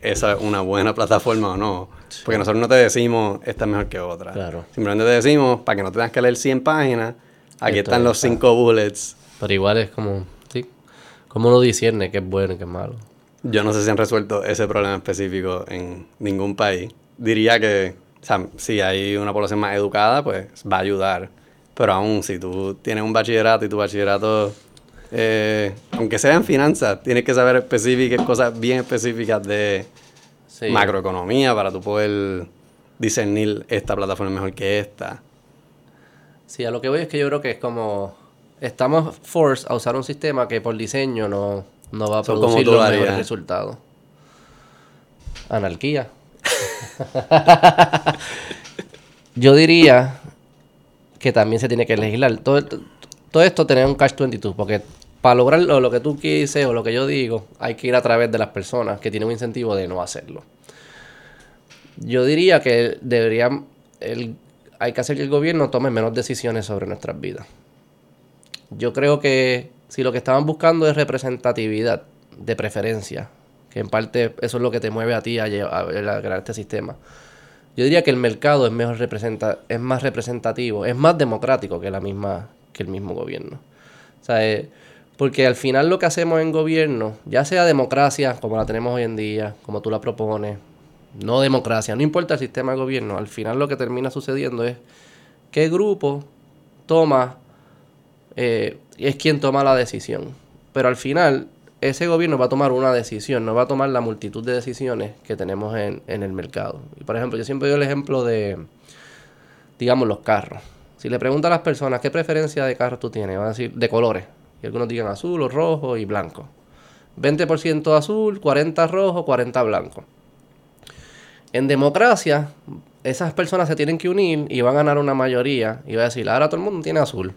esa es una buena plataforma o no. Porque nosotros no te decimos esta es mejor que otra. Claro. Simplemente te decimos, para que no tengas que leer 100 páginas, aquí Esto están es, los cinco bullets. Pero igual es como, sí, como uno discierne qué es bueno y qué es malo. Yo no sé si han resuelto ese problema específico en ningún país. Diría que, o sea, si hay una población más educada, pues va a ayudar. Pero aún, si tú tienes un bachillerato y tu bachillerato, eh, aunque sea en finanzas, tienes que saber específicas, cosas bien específicas de macroeconomía para tú poder discernir esta plataforma mejor que esta. Sí, a lo que voy es que yo creo que es como estamos forced a usar un sistema que por diseño no, no va a producir los mejores resultados. Anarquía. yo diría que también se tiene que legislar. Todo, todo esto tiene un catch 22, porque para lograr lo, que tú quieres o lo que yo digo, hay que ir a través de las personas que tienen un incentivo de no hacerlo. Yo diría que debería, el, hay que hacer que el gobierno tome menos decisiones sobre nuestras vidas. Yo creo que si lo que estaban buscando es representatividad de preferencia, que en parte eso es lo que te mueve a ti a, a, crear este sistema, yo diría que el mercado es, mejor representa, es más representativo, es más democrático que, la misma, que el mismo gobierno. O sea, eh, porque al final lo que hacemos en gobierno, ya sea democracia como la tenemos hoy en día, como tú la propones, no democracia, no importa el sistema de gobierno, al final lo que termina sucediendo es el grupo toma, eh, es quien toma la decisión. Pero al final ese gobierno va a tomar una decisión, no va a tomar la multitud de decisiones que tenemos en, en el mercado. Y por ejemplo, yo siempre doy el ejemplo de, digamos, los carros. Si le pregunto a las personas qué preferencia de carros tú tienes, van a decir de colores. Y algunos digan azul o rojo y blanco. 20% azul, 40 rojo, 40 blanco. En democracia, esas personas se tienen que unir y van a ganar una mayoría y va a decir, ahora todo el mundo tiene azul.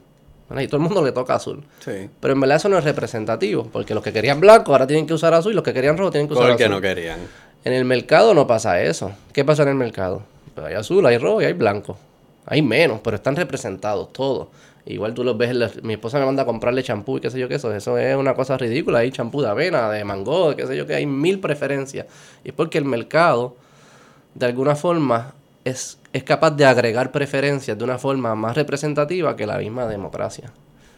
Y todo el mundo le toca azul. Pero en verdad eso no es representativo, porque los que querían blanco ahora tienen que usar azul y los que querían rojo tienen que usar azul. Porque no querían. En el mercado no pasa eso. ¿Qué pasa en el mercado? Pues hay azul, hay rojo y hay blanco. Hay menos, pero están representados todos. Igual tú los ves, mi esposa me manda a comprarle champú y qué sé yo qué eso. Eso es una cosa ridícula. Hay champú de avena, de mango, qué sé yo qué. Hay mil preferencias. Y es porque el mercado, de alguna forma, es, es capaz de agregar preferencias de una forma más representativa que la misma democracia.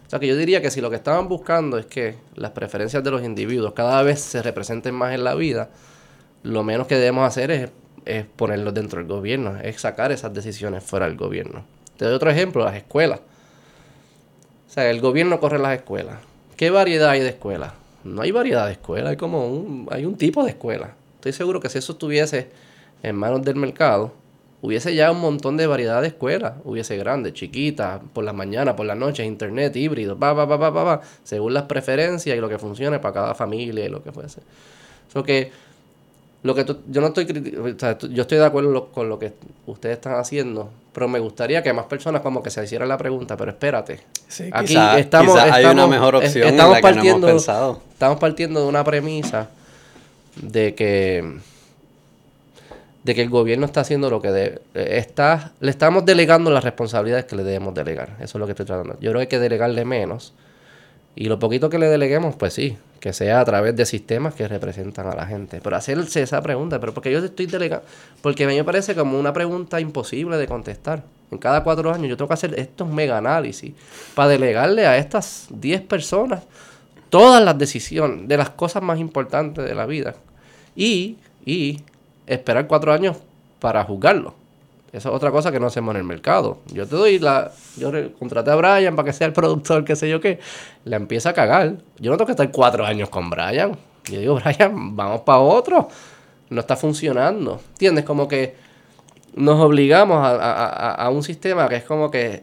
O sea que yo diría que si lo que estaban buscando es que las preferencias de los individuos cada vez se representen más en la vida, lo menos que debemos hacer es, es ponerlos dentro del gobierno, es sacar esas decisiones fuera del gobierno. Te doy otro ejemplo, las escuelas. El gobierno corre las escuelas. ¿Qué variedad hay de escuelas? No hay variedad de escuelas, hay como un, hay un tipo de escuela. Estoy seguro que si eso estuviese en manos del mercado, hubiese ya un montón de variedad de escuelas. Hubiese grandes, chiquitas, por las mañanas, por las noches, internet, híbrido, pa, pa, pa, pa, pa, según las preferencias y lo que funcione para cada familia y lo que fuese. Que lo que yo no estoy yo estoy de acuerdo con lo que ustedes están haciendo, pero me gustaría que más personas como que se hicieran la pregunta, pero espérate. aquí estamos, hay una mejor opción estamos partiendo, Estamos partiendo de una premisa de que de que el gobierno está haciendo lo que debe. Está, le estamos delegando las responsabilidades que le debemos delegar. Eso es lo que estoy tratando. Yo creo que hay que delegarle menos. Y lo poquito que le deleguemos, pues sí, que sea a través de sistemas que representan a la gente. Pero hacerse esa pregunta, pero porque yo estoy delegando, porque a mí me parece como una pregunta imposible de contestar. En cada cuatro años yo tengo que hacer estos mega análisis para delegarle a estas 10 personas todas las decisiones de las cosas más importantes de la vida. Y, y esperar cuatro años para juzgarlo. Esa es otra cosa que no hacemos en el mercado. Yo te doy la. Yo contraté a Brian para que sea el productor, qué sé yo qué. La empieza a cagar. Yo no tengo que estar cuatro años con Brian. Yo digo, Brian, vamos para otro. No está funcionando. ¿Entiendes? Como que nos obligamos a, un sistema que es como que,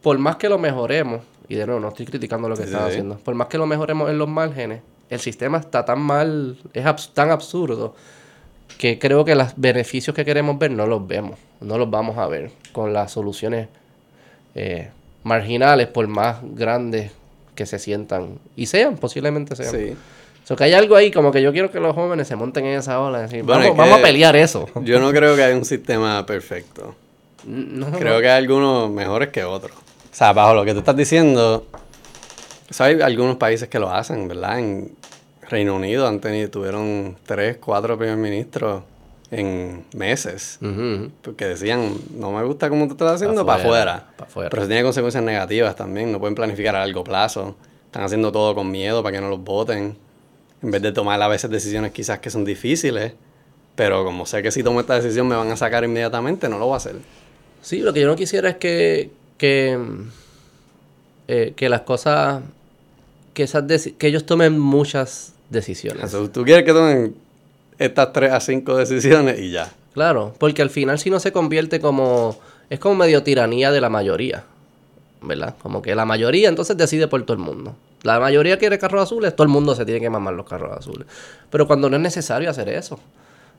por más que lo mejoremos, y de nuevo, no estoy criticando lo que están haciendo, por más que lo mejoremos en los márgenes, el sistema está tan mal, es tan absurdo que creo que los beneficios que queremos ver no los vemos, no los vamos a ver con las soluciones eh, marginales, por más grandes que se sientan y sean, posiblemente sean. Sí. So que hay algo ahí como que yo quiero que los jóvenes se monten en esa ola. Decir, vamos, vamos, a pelear eso. Yo no creo que haya un sistema perfecto. creo que hay algunos mejores que otros. O sea, bajo lo que tú estás diciendo, hay algunos países que lo hacen, ¿verdad? En, Reino Unido han tenido, tuvieron tres, cuatro primer ministros en meses. Porque decían, no me gusta cómo tú estás haciendo, para afuera. Pero se tiene consecuencias negativas también. No pueden planificar a largo plazo. Están haciendo todo con miedo para que no los voten. En vez de tomar a veces decisiones quizás que son difíciles, pero como sé que si tomo esta decisión me van a sacar inmediatamente, no lo voy a hacer. Sí, lo que yo no quisiera es que, que, eh, que las cosas, que, esas que ellos tomen muchas decisiones. Entonces, tú quieres que tomen estas tres a cinco decisiones y ya. Claro, porque al final si no se convierte como... Es como medio tiranía de la mayoría, ¿verdad? Como que la mayoría entonces decide por todo el mundo. La mayoría quiere carros azules, todo el mundo se tiene que mamar los carros azules. Pero cuando no es necesario hacer eso.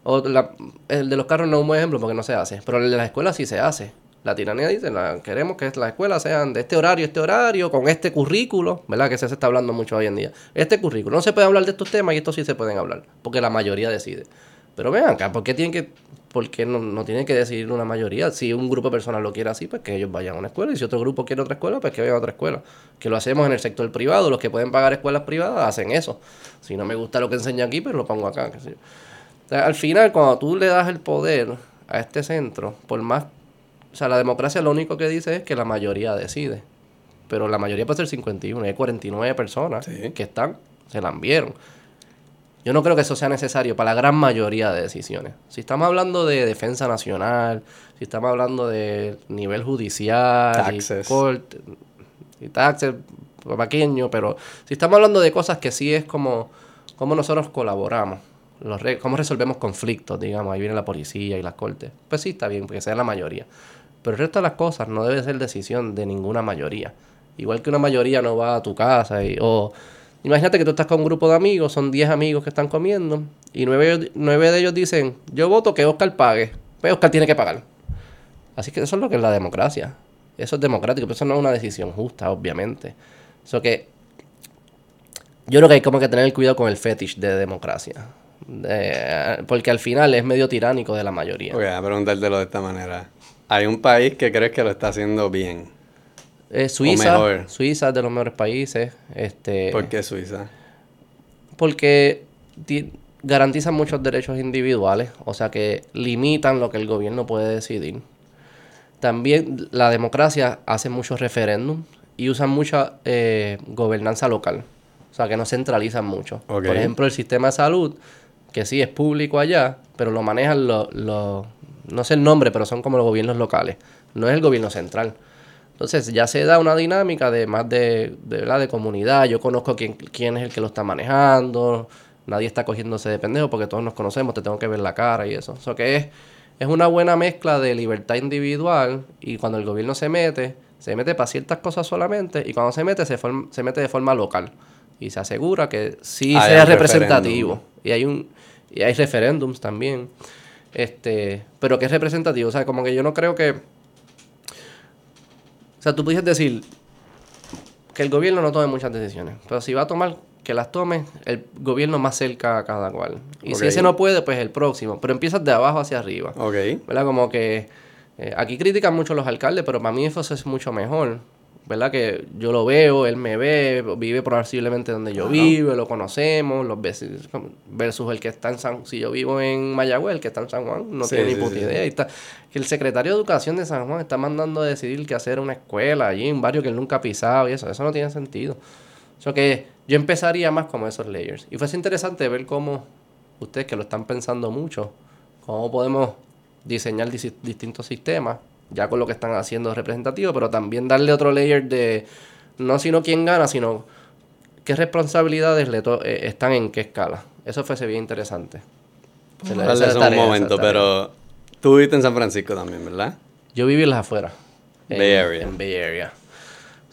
O la- el de los carros no es un buen ejemplo porque no se hace, pero el de las escuelas sí se hace. La tiranía dice, la- queremos que las escuelas sean de este horario, este horario, con este currículo, ¿verdad? Que se está hablando mucho hoy en día. Este currículo, no se puede hablar de estos temas y estos sí se pueden hablar, porque la mayoría decide. Pero vean acá, ¿por qué tienen que, por qué no, no tienen que decidir una mayoría? Si un grupo de personas lo quiere así, pues que ellos vayan a una escuela, y si otro grupo quiere otra escuela, pues que vayan a otra escuela. Que lo hacemos en el sector privado, los que pueden pagar escuelas privadas hacen eso. Si no me gusta lo que enseña aquí, pues lo pongo acá. al final, cuando tú le das el poder a este centro, por más... O sea, la democracia lo único que dice es que la mayoría decide. Pero la mayoría puede ser 51, y hay 49 personas Sí. que están, se la vieron. Yo no creo que eso sea necesario para la gran mayoría de decisiones. Si estamos hablando de defensa nacional, si estamos hablando de nivel judicial, Taxes. y corte, y taxes pequeño, pero si estamos hablando de cosas que sí es como, como nosotros colaboramos, los re- cómo resolvemos conflictos, digamos, ahí viene la policía y las cortes, pues sí está bien, porque sea la mayoría. Pero el resto de las cosas no debe ser decisión de ninguna mayoría. Igual que una mayoría no va a tu casa y, o imagínate que tú estás con un grupo de amigos, son 10 amigos que están comiendo y nueve, nueve de ellos dicen, yo voto que Oscar pague, pues Oscar tiene que pagar. Así que eso es lo que es la democracia. Eso es democrático, pero eso no es una decisión justa, obviamente. Eso que yo creo que hay como que tener cuidado con el fetish de democracia. De- porque al final es medio tiránico de la mayoría. Ok, a preguntártelo de esta manera. Hay un país que crees que lo está haciendo bien. Eh, Suiza, mejor. Suiza es de los mejores países. Este, ¿Por qué Suiza? Porque ti- garantizan muchos derechos individuales, o sea que limitan lo que el gobierno puede decidir. También la democracia hace muchos referéndums y usan mucha eh, gobernanza local, o sea que no centralizan mucho. Por ejemplo, el sistema de salud, que sí es público allá, pero lo manejan los, los- no sé el nombre, pero son como los gobiernos locales, no es el gobierno central. Entonces ya se da una dinámica de más de, de, de comunidad. Yo conozco quién, quién es el que lo está manejando. Nadie está cogiéndose de pendejo porque todos nos conocemos, te tengo que ver la cara y eso. O sea que es, es una buena mezcla de libertad individual y cuando el gobierno se mete, se mete para ciertas cosas solamente y cuando se mete, se, form- se mete de forma local. Y se asegura que sí Hay sea representativo. referéndum. Y hay un y hay referéndums también. Este, pero que es representativo. O sea, como que yo no creo que. O sea, tú pudieras decir que el gobierno no tome muchas decisiones. Pero si va a tomar, que las tome el gobierno más cerca a cada cual. Y si ese no puede, pues el próximo. Pero empiezas de abajo hacia arriba. Ok. ¿verdad? Como que eh, aquí critican mucho los alcaldes, pero para mí eso es mucho mejor. ¿Verdad? Que yo lo veo, él me ve, vive probablemente donde yo vivo, lo conocemos, los vecinos, versus el que está en San si yo vivo en Mayagüez, el que está en San Juan, no Sí, tiene ni puta sí, idea. Y está, que el secretario de Educación de San Juan está mandando a decidir que hacer una escuela allí, en un barrio que él nunca ha pisado y eso, eso no tiene sentido. O sea que yo empezaría más como esos layers. Y fuese interesante ver cómo ustedes que lo están pensando mucho, cómo podemos diseñar disi- distintos sistemas, ya con lo que están haciendo representativo, pero también darle otro layer de no sino quién gana, sino qué responsabilidades le to- eh, están en qué escala. Eso fuese bien interesante. Se le- en un momento, pero tú viviste en San Francisco también, ¿verdad? Yo viví en las afueras. en- Bay Area. En Bay Area.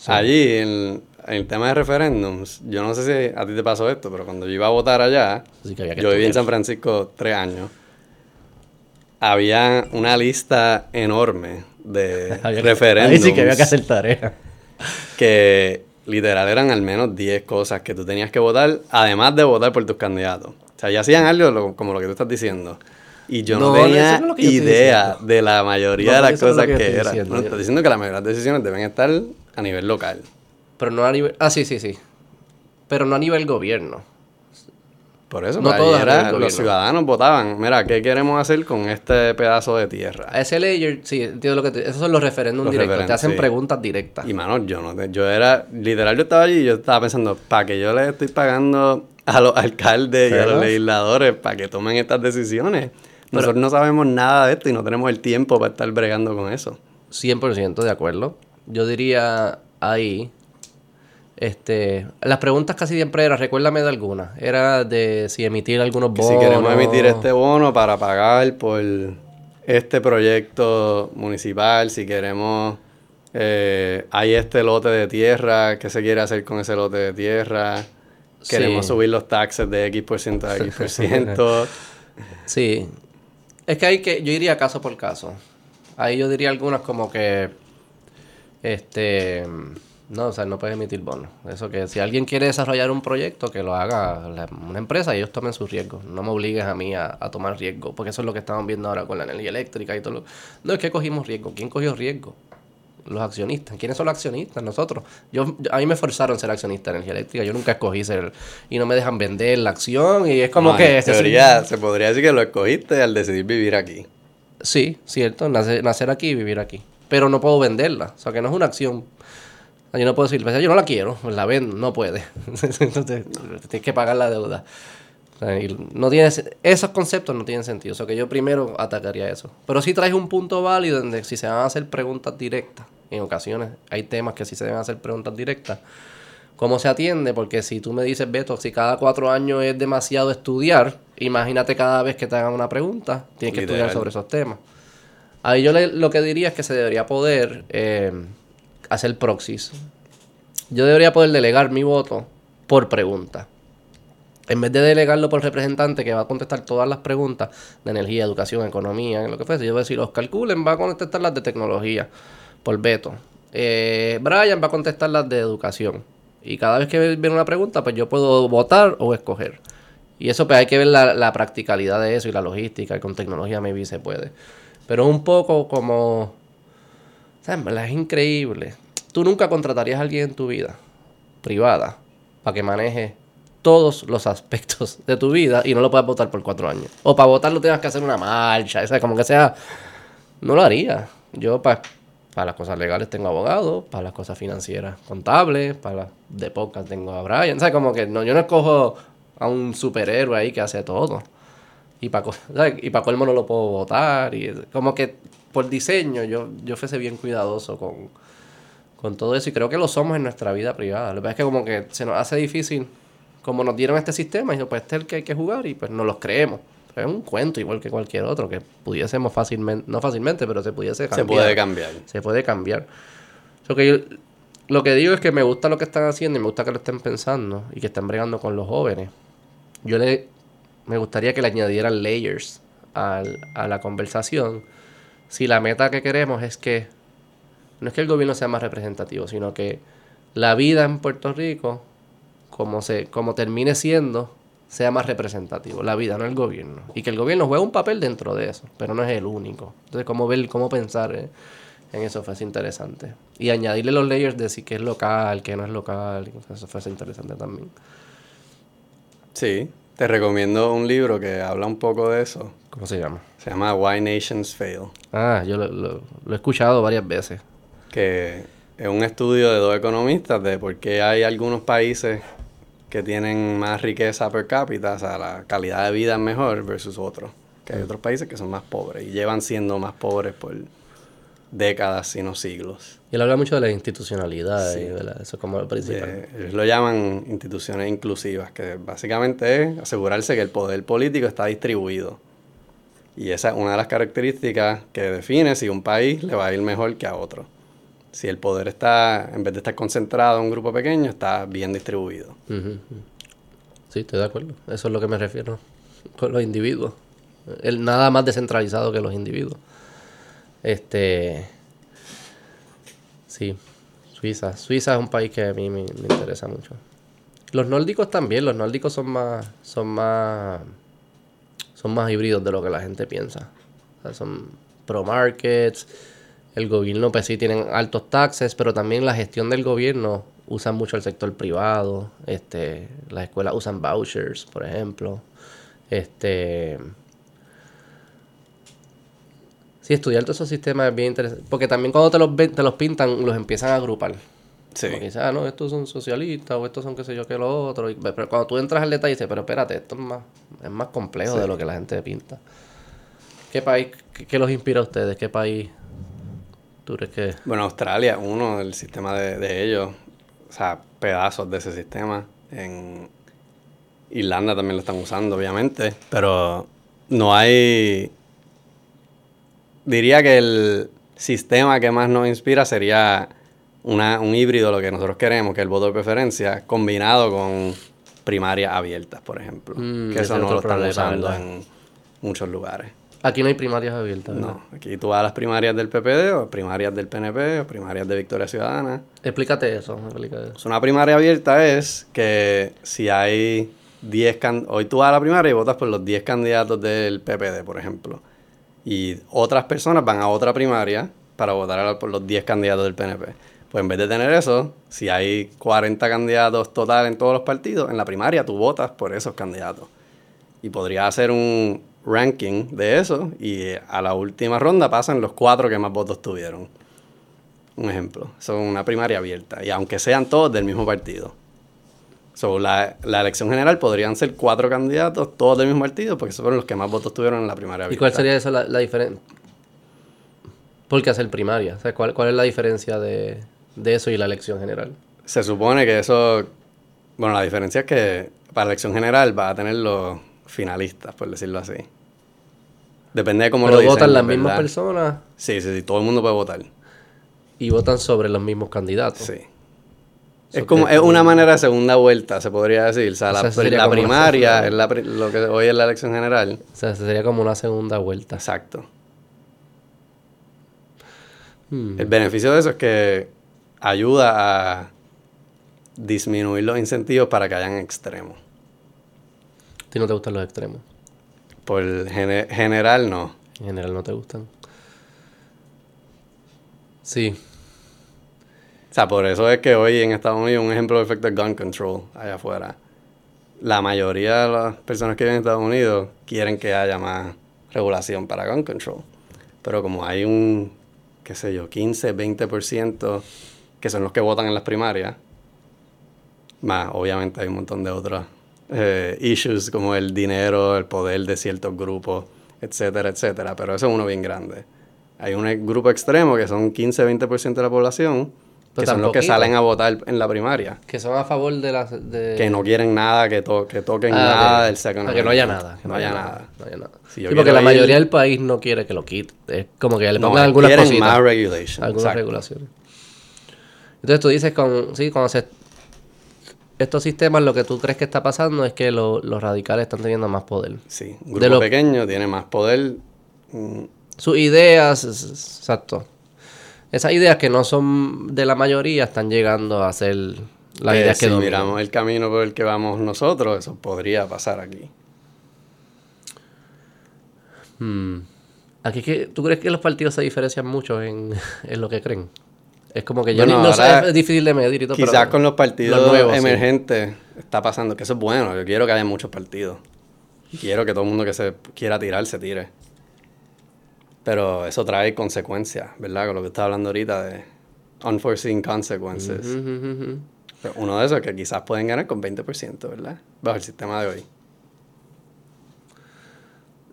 Allí, en, en el tema de referéndums, yo no sé si a ti te pasó esto, pero cuando yo iba a votar allá, Así que había que yo viví en. San Francisco tres años, había una lista enorme de referéndums Ahí sí que había que hacer tarea. que literal eran al menos 10 cosas que tú tenías que votar, además de votar por tus candidatos. O sea, ya hacían algo lo- como lo que tú estás diciendo. Y yo no, tenía no idea de la mayoría No, de las cosas que que, eran. diciendo. No, estoy diciendo que la mayoría de las decisiones deben estar a nivel local. Pero no a nivel... Ah, sí, sí, sí. Pero no a nivel gobierno. Por eso, No todas era- los ciudadanos votaban, mira, ¿qué queremos hacer con este pedazo de tierra? A ese layer, sí, entiendo lo que te- Esos son los referéndums Los directos. te hacen sí. preguntas directas. Y mano, yo no, yo era, literal, yo estaba allí y yo estaba pensando, ¿para que yo le estoy pagando a los alcaldes y a los legisladores para que tomen estas decisiones. Nosotros no sabemos nada de esto y no tenemos el tiempo para estar bregando con eso. 100% de acuerdo. Yo diría ahí, este, las preguntas casi siempre eran, recuérdame de algunas, era de si emitir algunos bonos. si queremos emitir este bono para pagar por este proyecto municipal, si queremos, eh, hay este lote de tierra, ¿qué se quiere hacer con ese lote de tierra? Queremos subir los taxes de X por ciento a X por ciento. sí. Es que hay que, yo iría caso por caso. Ahí yo diría algunas como que, este, no, o sea, no puede emitir bonos. Eso que si alguien quiere desarrollar un proyecto, que lo haga una empresa y ellos tomen sus riesgos. No me obligues a mí a, tomar riesgo, porque eso es lo que estamos viendo ahora con la energía eléctrica y todo lo... No, es que cogimos riesgo. ¿Quién cogió riesgo? Los accionistas. ¿Quiénes son los accionistas? Nosotros. Yo, a mí me forzaron a ser accionista de energía eléctrica. Yo nunca escogí ser... Y no me dejan vender la acción y es como que... se podría decir que lo escogiste al decidir vivir aquí. Sí, cierto. Nacer, nacer aquí y vivir aquí. Pero no puedo venderla. O sea, que no es una acción yo no puedo decir, yo no la quiero, la ven, no puede. Entonces, tienes que pagar la deuda. no tiene, esos conceptos no tienen sentido. O sea, que yo primero atacaría eso. Pero sí traes un punto válido donde si se van a hacer preguntas directas, en ocasiones hay temas que sí se deben hacer preguntas directas, ¿cómo se atiende? Porque si tú me dices, Beto, si cada cuatro años es demasiado estudiar, imagínate cada vez que te hagan una pregunta, tienes que estudiar sobre esos temas. Ahí yo lo que diría es que se debería poder... Eh, hacer proxies. Yo debería poder delegar mi voto por pregunta. En vez de delegarlo por representante que va a contestar todas las preguntas de energía, educación, economía, lo que fuese, yo voy a decir, los calculen, va a contestar las de tecnología por veto. Eh, Brian va a contestar las de educación. Y cada vez que viene una pregunta, pues yo puedo votar o escoger. Y eso pues hay que ver la, la practicalidad de eso y la logística. Y con tecnología maybe se puede. Pero un poco como es increíble. Tú nunca contratarías a alguien en tu vida privada para que maneje todos los aspectos de tu vida y no lo puedas votar por cuatro años. O para votarlo tengas que hacer una marcha, o como que sea. No lo haría. Yo para las cosas legales tengo abogado, para las cosas financieras contables, para las de podcast tengo a Brian. O sea, como que no, yo no escojo a un superhéroe ahí que hace todo. Y para y para colmo no lo puedo votar. Y como que por diseño, yo, yo fuese bien cuidadoso con, con todo eso y creo que lo somos en nuestra vida privada. Lo que pasa es que como que se nos hace difícil, como nos dieron este sistema, y pues este es el que hay que jugar y pues nos los creemos. es un cuento igual que cualquier otro, que pudiésemos fácilmente, no fácilmente, pero se pudiese cambiar. Se puede cambiar. Se puede cambiar. Lo que, lo que digo es que me gusta lo que están haciendo y me gusta que lo estén pensando y que estén bregando con los jóvenes. Yo le, me gustaría que le añadieran layers a la conversación si la meta que queremos es que no es que el gobierno sea más representativo, sino que la vida en Puerto Rico, como, se, como termine siendo, sea más representativo. La vida, no el gobierno. Y que el gobierno juegue un papel dentro de eso, pero no es el único. Entonces, cómo ver, cómo pensar eh, en eso fue interesante. Y añadirle los layers de si que es local, que no es local, eso fue interesante también. Sí, te recomiendo un libro que habla un poco de eso. ¿Cómo se llama? Se llama Why Nations Fail. Ah, yo lo, he escuchado varias veces. Que es un estudio de dos economistas de por qué hay algunos países que tienen más riqueza per cápita, o sea, la calidad de vida es mejor versus otros. Que hay otros países que son más pobres y llevan siendo más pobres por décadas, sino siglos. Y él habla mucho de la institucionalidad, eso es como lo principal. ellos lo llaman instituciones inclusivas, que básicamente es asegurarse que el poder político está distribuido y esa es una de las características que define si un país le va a ir mejor que a otro. Si el poder está, en vez de estar concentrado en un grupo pequeño, está bien distribuido. Sí, estoy de acuerdo. Eso es lo que me refiero con los individuos. El, nada más descentralizado que los individuos. Este. Sí, Suiza. Suiza es un país que a mí me, me interesa mucho. Los nórdicos también. Los nórdicos son más. Son más son más híbridos de lo que la gente piensa. son pro markets, el gobierno pues sí tienen altos taxes, pero también la gestión del gobierno usa mucho el sector privado, este, las escuelas usan vouchers, por ejemplo. Este Sí, estudiar todos esos sistemas es bien interesante. Porque también cuando te los, te los pintan, los empiezan a agrupar. Sí. Como que dice, ah, no, estos son socialistas o estos son qué sé yo qué lo otro. Y- pero cuando tú entras al detalle dices, pero espérate, esto es más, es más complejo Sí. de lo que la gente pinta. ¿Qué país, qué, qué los inspira a ustedes? ¿Qué país tú crees que...? Bueno, Australia, uno del sistema de, de ellos, o sea, pedazos de ese sistema. En Irlanda también lo están usando, obviamente, pero no hay... Diría que el sistema que más nos inspira sería una, un híbrido, lo que nosotros queremos, que es el voto de preferencia, combinado con primarias abiertas, por ejemplo. Mm, que eso es no lo están usando en muchos lugares. Aquí no hay primarias abiertas, ¿verdad? No, aquí tú vas a las primarias del PPD o primarias del PNP o primarias de Victoria Ciudadana. Explícate eso, explícate eso. Una primaria abierta es que si hay 10 can- hoy tú vas a la primaria y votas por los 10 candidatos del PPD, por ejemplo. Y otras personas van a otra primaria para votar por los 10 candidatos del PNP. Pues en vez de tener eso, si hay 40 candidatos total en todos los partidos, en la primaria tú votas por esos candidatos. Y podrías hacer un ranking de eso y a la última ronda pasan los cuatro que más votos tuvieron. Un ejemplo. Son una primaria abierta. Y aunque sean todos del mismo partido. So, la, la elección general podrían ser cuatro candidatos, todos del mismo partido, porque esos fueron los que más votos tuvieron en la primaria ¿Y abierta. cuál sería eso la, la diferencia? ¿Por qué hacer primaria? O sea, ¿cuál, ¿cuál es la diferencia de, de eso y la elección general? Se supone que eso. Bueno, la diferencia es que para la elección general va a tener los finalistas, por decirlo así. Depende de cómo Pero lo diseñes, votan las mismas personas Sí, sí, sí, todo el mundo puede votar. y votan sobre los mismos candidatos. Sí. So Es como que- es una manera de segunda vuelta, se podría decir. O sea, O la, sea, primaria es la lo que hoy es la elección general. O sea, sería como una segunda vuelta. Exacto. Hmm. El beneficio de eso es que ayuda a disminuir los incentivos para que hayan extremos. ¿A ti no te gustan los extremos? Por gene- general, no. En general no te gustan. Sí. O sea, por eso es que hoy en Estados Unidos un ejemplo perfecto es gun control allá afuera. La mayoría de las personas que viven en Estados Unidos quieren que haya más regulación para gun control. Pero como hay un, qué sé yo, 15, 20% que son los que votan en las primarias, más obviamente hay un montón de otros eh, issues como el dinero, el poder de ciertos grupos, etcétera, etcétera. Pero eso es uno bien grande. Hay un grupo extremo que son 15, 20% de la población que son los que salen a votar en la primaria. Que son a favor de las... De... Que no quieren nada, que, to- que toquen Ah, nada del Second Ah, que no haya nada. Que no haya nada. No haya nada. Si Sí, porque la ir- mayoría del país no quiere que lo quite. Es como que le No, pongan algunas quieren cositas. más regulation. algunas exacto. regulaciones. Entonces tú dices con... Sí, cuando se... Estos sistemas lo que tú crees que está pasando es que lo- los radicales están teniendo más poder. Sí, un De grupo lo- pequeño tiene más poder. mm, Sus ideas, exacto. Esas ideas que no son de la mayoría están llegando a ser las que ideas que si dominan. miramos el camino por el que vamos nosotros, eso podría pasar aquí. Hmm. Aquí ¿Tú crees que los partidos se diferencian mucho en, en lo que creen? Es como que yo Bueno, no sé, es difícil de medir y todo. Quizás pero con los partidos los nuevos, sí. emergentes está pasando, que eso es bueno. Yo quiero que haya muchos partidos. Quiero que todo el mundo que se quiera tirar se tire. Pero eso trae consecuencias, ¿verdad? Con lo que estaba hablando ahorita de unforeseen consequences. Pero uno de esos es que quizás pueden ganar con 20%, ¿verdad? Bajo el sistema de hoy.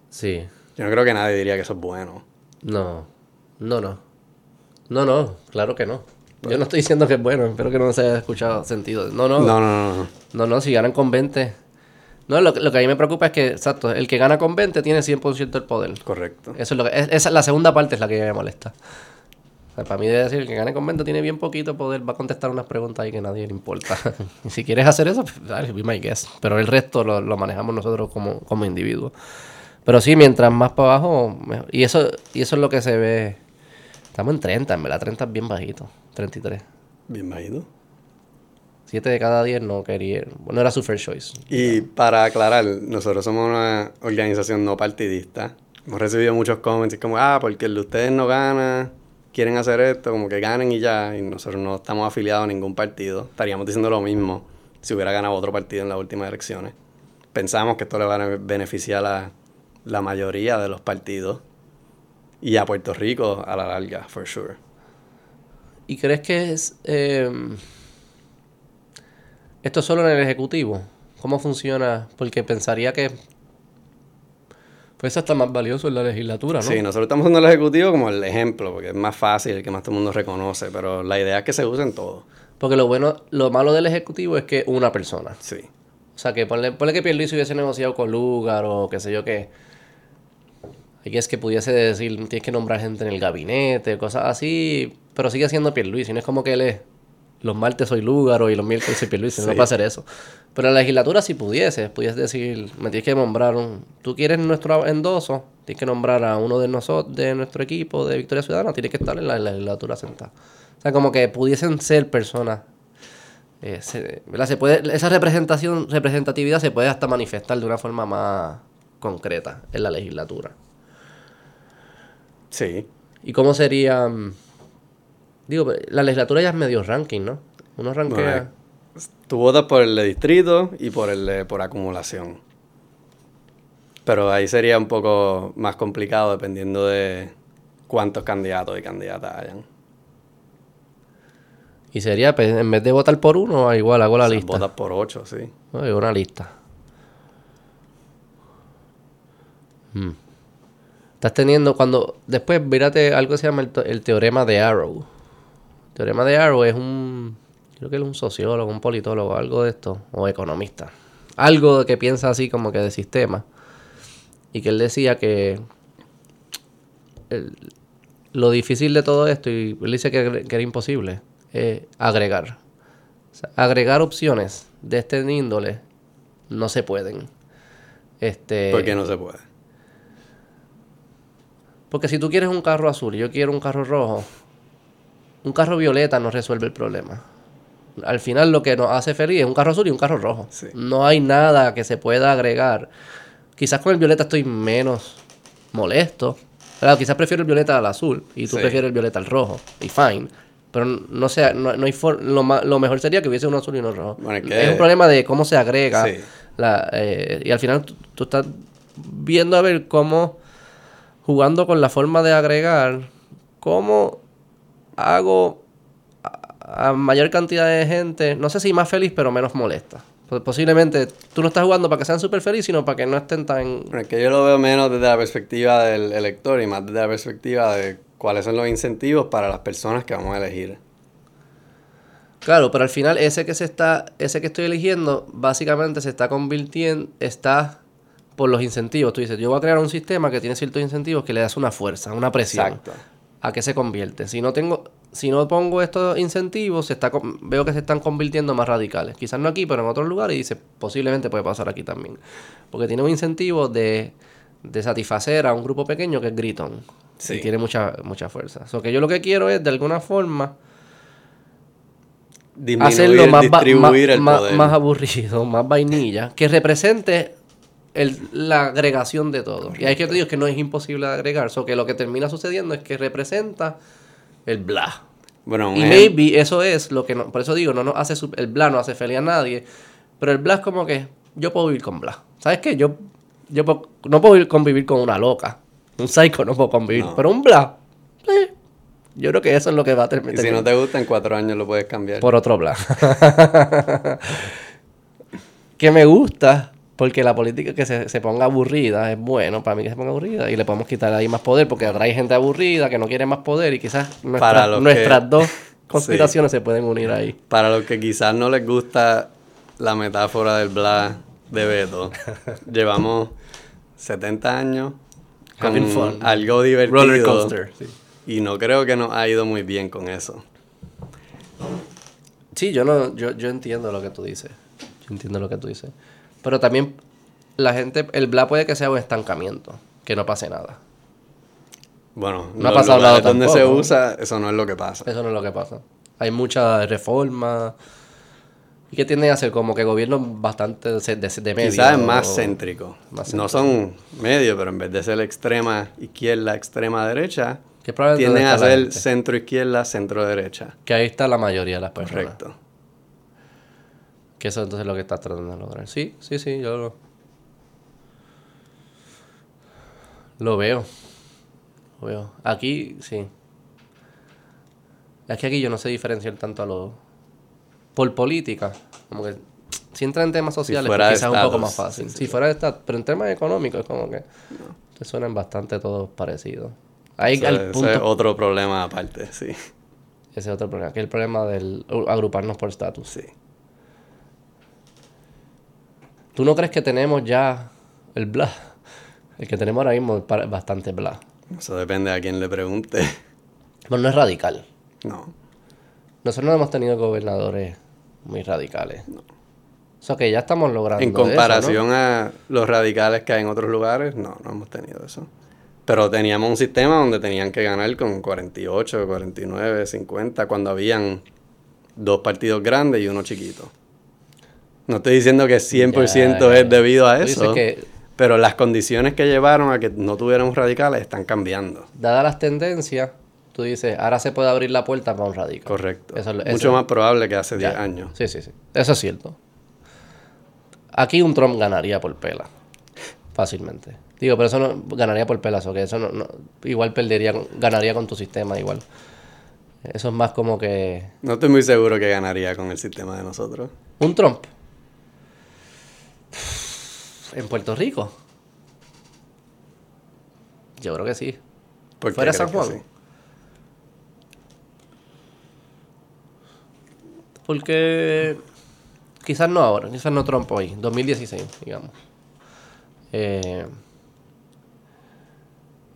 Sí. Yo no creo que nadie diría que eso es bueno. No. No, no. No, no. Claro que no. Yo no estoy diciendo que es bueno. Espero que no se haya escuchado sentido. No, no. No, no, no. no. No, si ganan con 20. No, lo, que- lo que a mí me preocupa es que, exacto, el que gana con 20 tiene 100% del poder. Correcto. Eso es lo que, es- esa, la segunda parte es la que me molesta. O sea, para mí debe decir el que gane con 20 tiene bien poquito poder, va a contestar unas preguntas ahí que a nadie le importa. y si quieres hacer eso, pues, dale, be my guest. Pero el resto lo, lo manejamos nosotros como, como individuos. Pero sí, mientras más para abajo, mejor. Y eso, y eso es lo que se ve. Estamos en 30, en verdad, 30 es bien bajito. 33. Bien bajito. 7 de cada 10 no quería. No era su first choice. Y para aclarar, nosotros somos una organización no partidista. Hemos recibido muchos comments como, ah, porque el de ustedes no gana, quieren hacer esto, como que ganen y ya. Y nosotros no estamos afiliados a ningún partido. Estaríamos diciendo lo mismo si hubiera ganado otro partido en las últimas elecciones. Pensamos que esto le va a beneficiar a la mayoría de los partidos y a Puerto Rico a la larga, for sure. ¿Y crees que es... eh, esto es solo en el Ejecutivo? ¿Cómo funciona? Porque pensaría que... Pues está más valioso en la legislatura, ¿no? Sí, nosotros estamos usando el ejecutivo como el ejemplo, porque es más fácil, el que más todo el mundo reconoce, pero la idea es que se use en todo. Porque lo bueno, lo malo del Ejecutivo es que una persona. Sí. O sea, que ponle, ponle que Pierluisi hubiese negociado con Lugar o qué sé yo qué. Y es que pudiese decir, tienes que nombrar gente en el gabinete, cosas así. Pero sigue siendo Pierluisi. No es como que él es, los martes soy Lugar y los miércoles soy Pierluisi. No Sí. va a hacer eso. Pero en la legislatura si pudiese, pudiese decir, me tienes que nombrar un... Tú quieres nuestro endoso, tienes que nombrar a uno de nosotros, de nuestro equipo de Victoria Ciudadana, tienes que estar en la legislatura sentado. O sea, como que pudiesen ser personas eh, se, ¿verdad? Se puede, esa representación, representatividad se puede hasta manifestar de una forma más concreta en la legislatura. Sí. ¿Y cómo sería? mm, Digo, la legislatura ya es medio ranking, ¿no? Uno rankea. Tú votas por el de distrito y por el de por acumulación. Pero ahí sería un poco más complicado dependiendo de cuántos candidatos y candidatas hayan. Y sería, pues, en vez de votar por uno, igual hago la O sea, lista. Votas por ocho, sí. Ay, una lista. Mm. Estás teniendo cuando... Después, mírate algo que se llama el, el teorema de Arrow. El teorema de Arrow es un... Creo que es un sociólogo, un politólogo, algo de esto. O economista. Algo que piensa así como que de sistema. Y que él decía que... lo difícil de todo esto, y él dice que, era imposible, es agregar. O sea, agregar opciones de este índole no se pueden. Este, Porque no se puede. Porque si tú quieres un carro azul y yo quiero un carro rojo, un carro violeta no resuelve el problema. Al final lo que nos hace feliz es un carro azul y un carro rojo. Sí. No hay nada que se pueda agregar. Quizás con el violeta estoy menos molesto. Claro, quizás prefiero el violeta al azul y tú Sí. prefieres el violeta al rojo. Y fine. Pero no sé, no, no hay for- lo, mejor sería que hubiese uno azul y uno rojo. Bueno, es que- Es un problema de cómo se agrega. Sí. la, eh, y al final tú, tú estás viendo a ver cómo, jugando con la forma de agregar, cómo hago a, a mayor cantidad de gente, no sé si más feliz, pero menos molesta. Pues posiblemente tú no estás jugando para que sean súper felices, sino para que no estén tan... Es que yo lo veo menos desde la perspectiva del elector y más desde la perspectiva de cuáles son los incentivos para las personas que vamos a elegir. Claro, pero al final ese que se está, ese que estoy eligiendo, básicamente se está convirtiendo, está por los incentivos. Tú dices, yo voy a crear un sistema que tiene ciertos incentivos que le das una fuerza, una presión. Exacto. ¿A qué se convierte? Si no tengo, si no pongo estos incentivos, se está, con- veo que se están convirtiendo más radicales. Quizás no aquí, pero en otros lugares y dice, posiblemente puede pasar aquí también. Porque tiene un incentivo de, de satisfacer a un grupo pequeño que es gritón. Sí. Y tiene mucha, mucha fuerza. O que yo lo que quiero es, de alguna forma, Disminuir, hacerlo más, distribuir el poder. más aburrido, más vainilla, que represente el- la agregación de todo. Y hay que te digo que no es imposible agregar, so que lo que termina sucediendo es que representa el bla. Bueno, Y ejem- maybe eso es lo que no, por eso digo, no nos hace el bla no hace feliz a nadie, pero el bla es como que yo puedo vivir con bla. ¿Sabes qué? Yo, yo puedo- no puedo vivir- convivir con una loca. Un psycho no puedo convivir, No. pero un bla. eh, yo creo que eso es lo que va a terminar. y si no te gusta, en cuatro años lo puedes cambiar. Por otro bla. que me gusta, porque la política que se, se ponga aburrida es bueno para mí que se ponga aburrida y le podemos quitar ahí más poder porque atrae gente aburrida que no quiere más poder y quizás nuestra- que- nuestras dos conspiraciones se pueden unir ahí. Para los que quizás no les gusta la metáfora del bla de Beto, llevamos 70 años con fun. algo divertido. Roller coaster. Sí. Y no creo que nos ha ido muy bien con eso. Sí, yo no, yo, yo entiendo lo que tú dices. Yo entiendo lo que tú dices. Pero también la gente, el bla puede que sea un estancamiento, que no pase nada. Bueno, No ha pasado nada donde se usa, eso no es lo que pasa. Eso no es lo que pasa. Hay muchas reformas. Y que tienden a ser como que gobiernos bastante de, de, de medio. Quizás es más o- céntrico. más No son medio, pero en vez de ser extrema izquierda, extrema derecha, tienden a ser centro izquierda, centro derecha. Que ahí está la mayoría de las personas. Correcto. Que eso entonces es lo que estás tratando de lograr. Sí, sí, sí, yo lo... Lo veo. Lo veo. Aquí, sí. Es que aquí yo no sé diferenciar tanto a los... Por política, como que si entra en temas sociales, pues quizás es un poco más fácil. si fuera de Estado, pero en temas económicos es como que te suenan bastante todos parecidos. Ahí ese, es otro problema aparte, sí. Ese es otro problema, que es el problema del agruparnos por estatus. Sí. ¿Tú no crees que tenemos ya el bla? El que tenemos ahora mismo es bastante bla. Eso depende a quién le pregunte. Pero no es radical. No. Nosotros no hemos tenido gobernadores muy radicales. No. O sea que ya estamos logrando. En comparación a los radicales que hay en otros lugares, no, no hemos tenido eso. Pero teníamos un sistema donde tenían que ganar con 48, 49, 50, cuando habían dos partidos grandes y uno chiquito. No estoy diciendo que 100% es debido a eso, pero las condiciones que llevaron a que no tuviéramos radicales están cambiando. Dadas las tendencias, tú dices, ahora se puede abrir la puerta para un radical. Correcto. Mucho más probable que hace 10 años. Sí, sí, sí. Eso es cierto. Aquí un Trump ganaría por pela. Fácilmente. Digo, pero eso no ganaría por pelas, o que eso no, igual perdería, ganaría con tu sistema igual. Eso es más como que... No estoy muy seguro que ganaría con el sistema de nosotros. ¿Un Trump? ¿En Puerto Rico? Yo creo que sí. ¿Fuera San Juan? Porque Quizás no ahora, quizás no Trump hoy, 2016, digamos. Eh,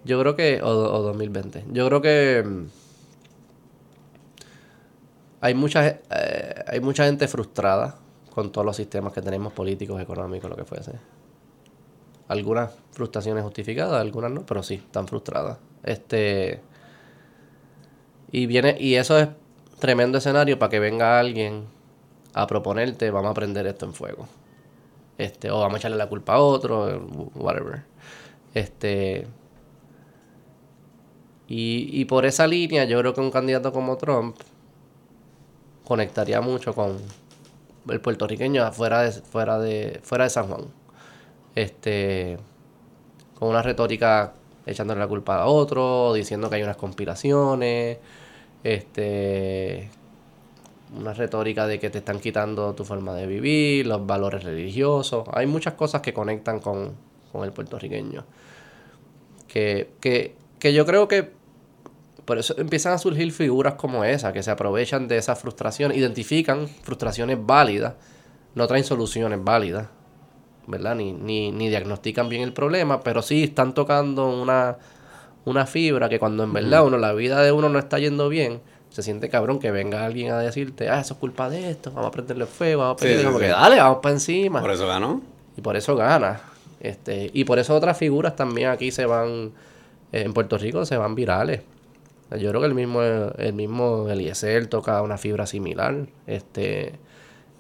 yo creo que, o, 2020, yo creo que mm, hay mucha, eh, hay mucha gente frustrada con todos los sistemas que tenemos políticos, económicos, lo que fuese. Algunas frustraciones justificadas, algunas no, pero sí, están frustradas. Este y viene y eso es tremendo escenario para que venga alguien a proponerte, vamos a prender esto en fuego. Este, o vamos a echarle la culpa a otro, whatever. Este. Y, por esa línea, yo creo que un candidato como Trump conectaría mucho con el puertorriqueño fuera de, fuera de, fuera de San Juan. Este. Con una retórica echándole la culpa a otro, diciendo que hay unas conspiraciones. Este una retórica de que te están quitando tu forma de vivir, los valores religiosos. Hay muchas cosas que conectan con, el puertorriqueño. Que, que, yo creo que por eso empiezan a surgir figuras como esa, que se aprovechan de esa frustración, identifican frustraciones válidas, no traen soluciones válidas, ¿verdad? Ni, ni, ni diagnostican bien el problema, pero sí están tocando una, una fibra que cuando en verdad uno, la vida de uno no está yendo bien, se siente cabrón que venga alguien a decirte, ah, eso es culpa de esto, vamos a prenderle fuego, vamos a prenderle como que dale, vamos para encima. Por eso ganó. Y por eso gana. Este, y por eso otras figuras también aquí se van, eh, en Puerto Rico se van virales. Yo creo que el mismo, el mismo Eliezer toca una fibra similar. Este,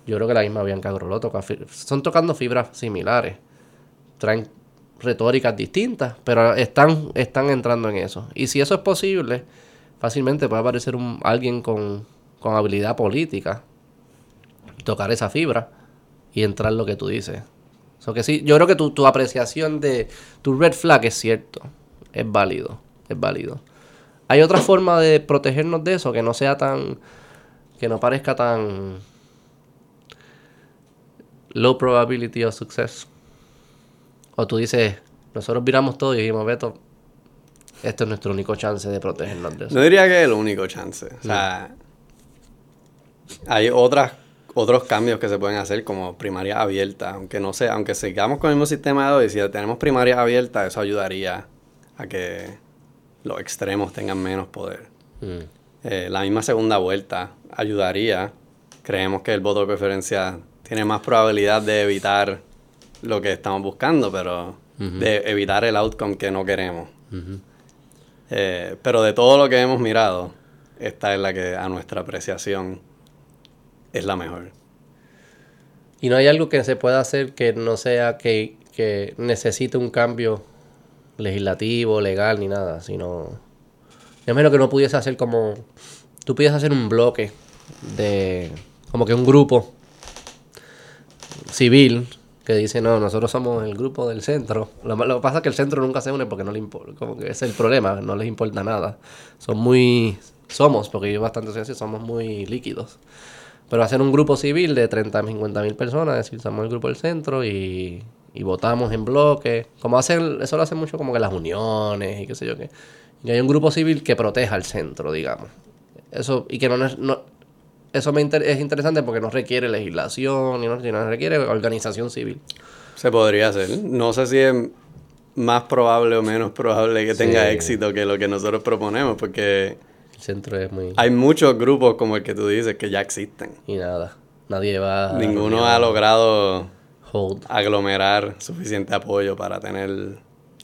yo creo que la misma Bianca Groló toca, son tocando fibras similares. Traen retóricas distintas, pero están, están entrando en eso. Y si eso es posible, fácilmente puede aparecer un, alguien con, habilidad política, tocar esa fibra y entrar lo que tú dices. So que sí, yo creo que tu, tu apreciación de tu red flag es cierto, es válido, es válido. Hay otra forma de protegernos de eso que no sea tan, que no parezca tan low probability of success. O tú dices, nosotros viramos todo y dijimos, Beto, este es nuestro único chance de protegernos de eso. No diría que es el único chance. O sea, hay otras, otros cambios que se pueden hacer como primaria abierta. Aunque no sea, aunque sigamos con el mismo sistema de hoy, si tenemos primaria abierta, eso ayudaría a que los extremos tengan menos poder. Mm. Eh, la misma segunda vuelta ayudaría. Creemos que el voto de preferencia tiene más probabilidad de evitar lo que estamos buscando, pero de evitar el outcome que no queremos. Eh, pero de todo lo que hemos mirado, esta es la que a nuestra apreciación es la mejor. Y no hay algo que se pueda hacer que no sea que, que necesite un cambio legislativo, legal, ni nada, sino... Yo menos que no pudiese hacer como... Tú pudieses hacer un bloque de... Como que un grupo civil que dice, no, nosotros somos el grupo del centro. Lo, que pasa es que el centro nunca se une porque no le importa, como que es el problema, no les importa nada. Son muy somos, porque yo bastante soy así, somos muy líquidos. Pero hacer un grupo civil de 30, 50 mil personas, decir, somos el grupo del centro y, y votamos en bloque. Como hacen, eso lo hacen mucho como que las uniones y qué sé yo qué. Y hay un grupo civil que proteja al centro, digamos. Eso, y que no, no eso me es interesante porque no requiere legislación, y no, no requiere organización civil. Se podría hacer. No sé si es más probable o menos probable que tenga éxito que lo que nosotros proponemos, porque el centro es muy... Hay muchos grupos como el que tú dices que ya existen. Y nada, nadie va... Ninguno ha logrado aglomerar suficiente apoyo para tener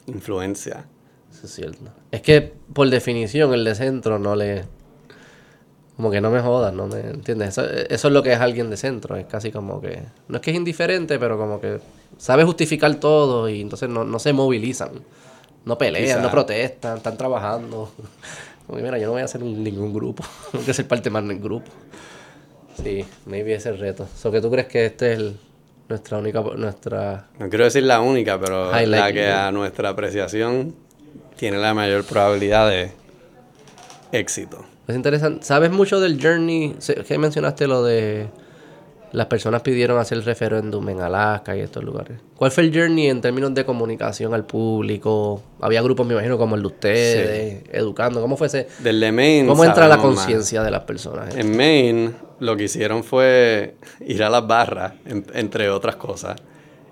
influencia. Eso es cierto. Es que por definición el de centro no le... Como que no me jodas, ¿no me entiendes? Eso, eso, es lo que es alguien de centro. Es casi como que... No es que es indiferente, pero como que sabe justificar todo y entonces no, no se movilizan. No pelean, no protestan, están trabajando. Porque mira, yo no voy a hacer ningún grupo. Tengo que ser parte más del grupo. Sí, maybe ese es el reto. So, que tú crees que este es nuestra única... nuestra No quiero decir la única, pero la que a nuestra apreciación tiene la mayor probabilidad de éxito. Es interesante. ¿Sabes mucho del journey? ¿Qué mencionaste lo de las personas pidieron hacer el referéndum en Alaska y estos lugares. ¿Cuál fue el journey en términos de comunicación al público? Había grupos, me imagino, como el de ustedes, educando. ¿Cómo fue ese? Del de Maine. ¿Cómo entra la conciencia de las personas? En Maine, lo que hicieron fue ir a las barras, entre otras cosas.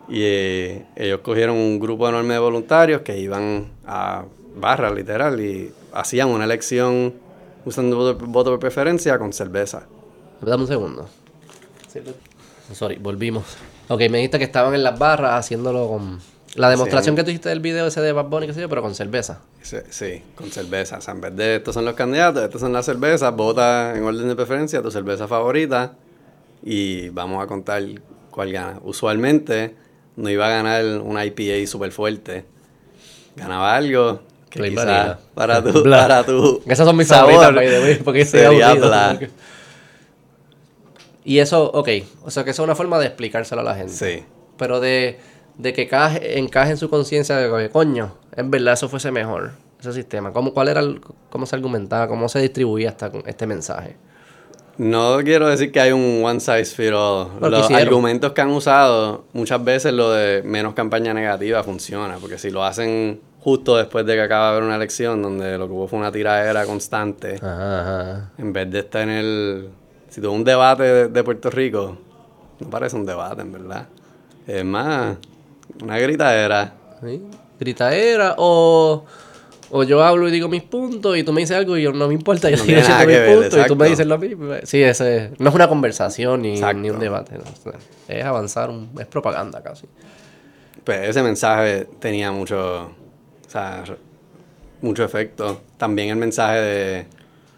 Y eh, ellos cogieron un grupo enorme de voluntarios que iban a barras, literal, y hacían una elección usando voto, voto por preferencia con cerveza. Dame un segundo. Sorry, volvimos. Ok, me dijiste que estaban en las barras haciéndolo con... La demostración que tú hiciste del video ese de Bad Bunny, qué sé yo, pero con cerveza. Sí, con cerveza. O sea, en vez de estos son los candidatos, estos son las cervezas, vota en orden de preferencia tu cerveza favorita y vamos a contar cuál gana. Usualmente no iba a ganar una IPA súper fuerte. Ganaba algo que quizás para tu, para tu Esas son mis favoritas, porque sería y eso, ok, o sea que eso es una forma de explicárselo a la gente. Sí. Pero de, de que encaje en su conciencia de que, coño, en verdad eso fuese mejor, ese sistema. ¿Cómo, cuál era ¿Cómo se argumentaba? ¿Cómo se distribuía esta, este mensaje? No quiero decir que hay un one size fit all. Los argumentos que han usado, muchas veces lo de menos campaña negativa funciona, porque si lo hacen justo después de que acaba de haber una elección donde lo que hubo fue una tiradera constante, en vez de estar en el si tuvo un debate de, Puerto Rico, no parece un debate, en verdad. Es más, una gritadera. ¿Sí? Gritadera o, o yo hablo y digo mis puntos y tú me dices algo y yo no me importa, yo sigo diciendo mis puntos y tú me dices lo mismo. Sí, ese, no es una conversación ni, ni un debate. es avanzar, es propaganda casi. Pues ese mensaje tenía mucho, o sea, mucho efecto. También el mensaje de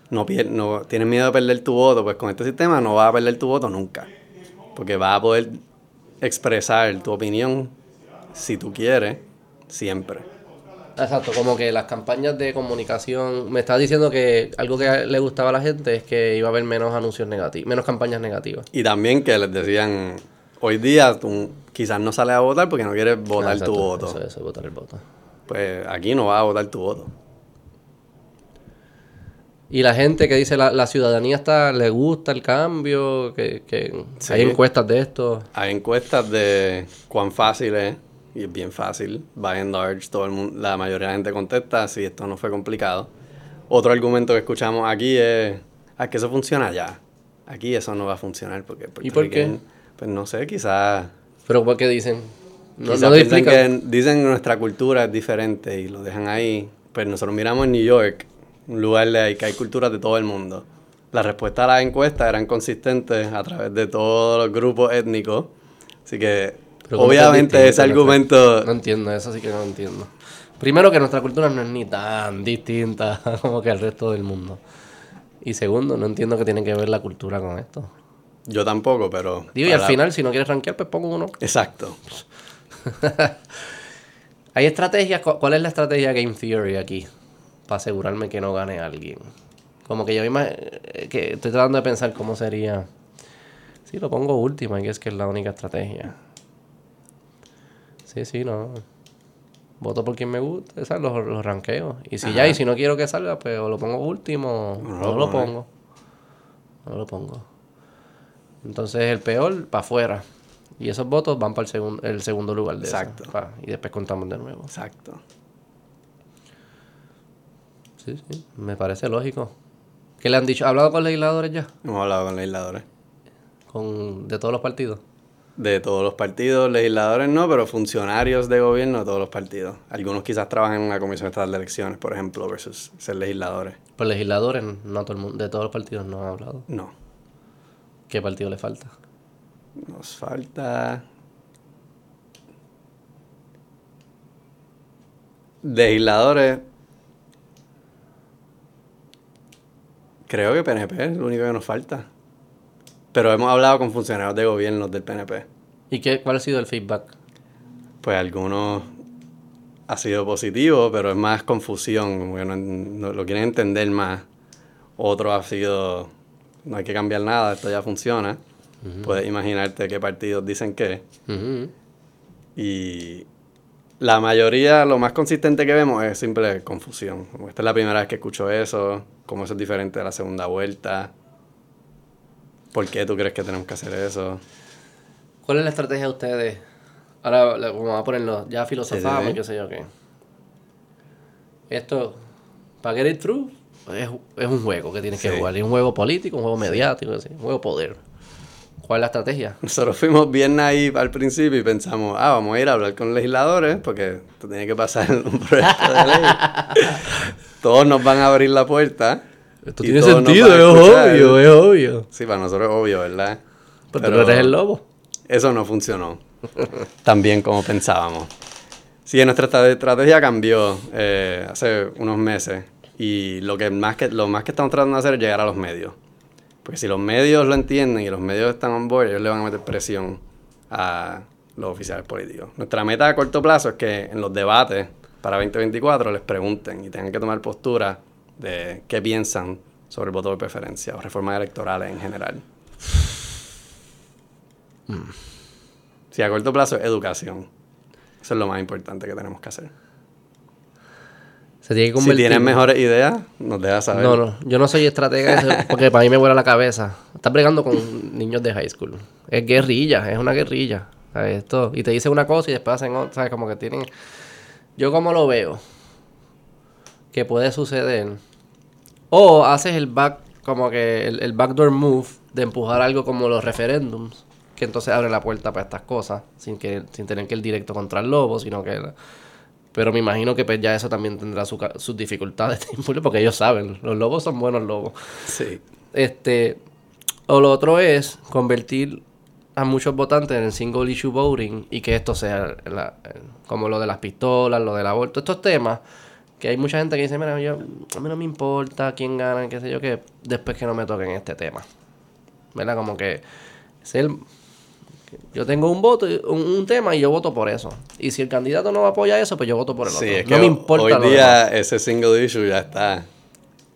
no, no tienes miedo de perder tu voto, pues con este sistema no vas a perder tu voto nunca. Porque vas a poder expresar tu opinión si tú quieres, siempre. Exacto, como que las campañas de comunicación, me estás diciendo que algo que le gustaba a la gente es que iba a haber menos anuncios negativos, menos campañas negativas. Y también que les decían, hoy día tú quizás no sales a votar porque no quieres votar tu voto. Eso, eso, votar el voto. Pues aquí no vas a votar tu voto. Y la gente que dice la, la ciudadanía está le gusta el cambio, que, que hay encuestas de esto. Hay encuestas de cuán fácil es, y es bien fácil, by and large, todo el mundo, la mayoría de la gente contesta si esto no fue complicado. Otro argumento que escuchamos aquí es, ¿a que eso funciona ya? Aquí eso no va a funcionar porque... ¿Y por qué? Pues no sé, quizás... ¿Pero por qué dicen? No, dicen que dicen que nuestra cultura es diferente y lo dejan ahí. Pues nosotros miramos en New York un lugar de que hay culturas de todo el mundo. La respuesta a las encuestas eran consistentes a través de todos los grupos étnicos. Así que, obviamente, ese argumento. No entiendo, eso sí que no entiendo. Primero, que nuestra cultura no es ni tan distinta como que el resto del mundo. Y segundo, no entiendo qué tiene que ver la cultura con esto. Yo tampoco, pero. Digo, y al final, si no quieres rankear, pues pongo uno. Exacto. Hay estrategias. ¿Cuál es la estrategia Game Theory aquí? Para asegurarme que no gane alguien. Como que yo misma, eh, que estoy tratando de pensar cómo sería. Sí, lo pongo último, y es que es la única estrategia. Sí, sí, no. voto por quien me guste, ¿sabes? Los, los ranqueo. Y si ya, y si no quiero que salga, pues o lo pongo último, No no, lo pongo. No lo pongo. Entonces el peor, para afuera. Y esos votos van para el, segun- el segundo lugar de eso, Exacto. pa, y después contamos de nuevo. Exacto. Sí, sí, me parece lógico. ¿Qué le han dicho? ¿Ha hablado con legisladores ya? Hemos hablado con legisladores. Con, de todos los partidos. De todos los partidos, legisladores no, pero funcionarios de gobierno de todos los partidos. Algunos quizás trabajan en una comisión estatal de elecciones, por ejemplo, versus ser legisladores. Pues legisladores, no todo el mundo, de todos los partidos no han hablado. No. ¿Qué partido le falta? Nos falta. Legisladores. Creo que PNP es lo único que nos falta. Pero hemos hablado con funcionarios de gobierno del PNP. ¿Y qué, cuál ha sido el feedback? Pues algunos ha sido positivo, pero es más confusión, como que no, no- lo quieren entender más. Otro ha sido, no hay que cambiar nada, esto ya funciona. Puedes imaginarte qué partidos dicen qué. Y la mayoría, lo más consistente que vemos es simple confusión. Como esta es la primera vez que escucho eso, cómo eso es diferente de la segunda vuelta. ¿Por qué tú crees que tenemos que hacer eso? ¿Cuál es la estrategia de ustedes? Ahora le- vamos a ponerlo, ya filosofamos Sí, sí, qué sé yo qué. Esto, para get it through, es, es un juego que tienes que jugar. Es un juego político, un juego mediático, así, un juego poder. ¿Cuál es la estrategia? Nosotros fuimos bien ahí al principio y pensamos, ah, vamos a ir a hablar con legisladores porque esto tiene que pasar un proyecto de ley. todos nos van a abrir la puerta. Esto tiene sentido, es obvio, es obvio. Sí, para nosotros es obvio, ¿verdad? Pero, tú no eres el lobo. Eso no funcionó tan bien como pensábamos. Sí, nuestra estra- estrategia cambió eh, hace unos meses y lo, que más que, lo más que estamos tratando de hacer es llegar a los medios. Porque si los medios lo entienden y los medios están on board, ellos le van a meter presión a los oficiales políticos. Nuestra meta a corto plazo es que en los debates para 2024 les pregunten y tengan que tomar postura de qué piensan sobre el voto de preferencia o reformas electorales en general. Sí, a corto plazo es educación. Eso es lo más importante que tenemos que hacer. Se tiene que Si convertir. tienes mejores ideas, nos dejas saber. No, no, yo no soy estratega porque para mí me vuela la cabeza. Estás bregando con niños de high school. Es guerrilla, es una guerrilla. ¿sabes? Esto, y te dicen una cosa y después hacen otra, ¿sabes? Como que tienen... Yo como lo veo, que puede suceder, o haces el back, como que el, el backdoor move de empujar algo como los referéndums, que entonces abre la puerta para estas cosas, sin que sin tener que ir directo contra el lobo, sino que... Pero me imagino que pues ya eso también tendrá su sus dificultades, porque ellos saben, los lobos son buenos lobos. Sí. Este, o lo otro es convertir a muchos votantes en single issue voting y que esto sea la- como lo de las pistolas, lo del aborto, estos temas que hay mucha gente que dice, mira, yo, a mí no me importa quién gana, qué sé yo, que después que no me toquen este tema. ¿Verdad? Como que ser, yo tengo un voto, un, un tema y yo voto por eso. Y si el candidato no apoya eso, pues yo voto por el Sí, otro. es que no me importa hoy lo demás. día ese single issue ya está.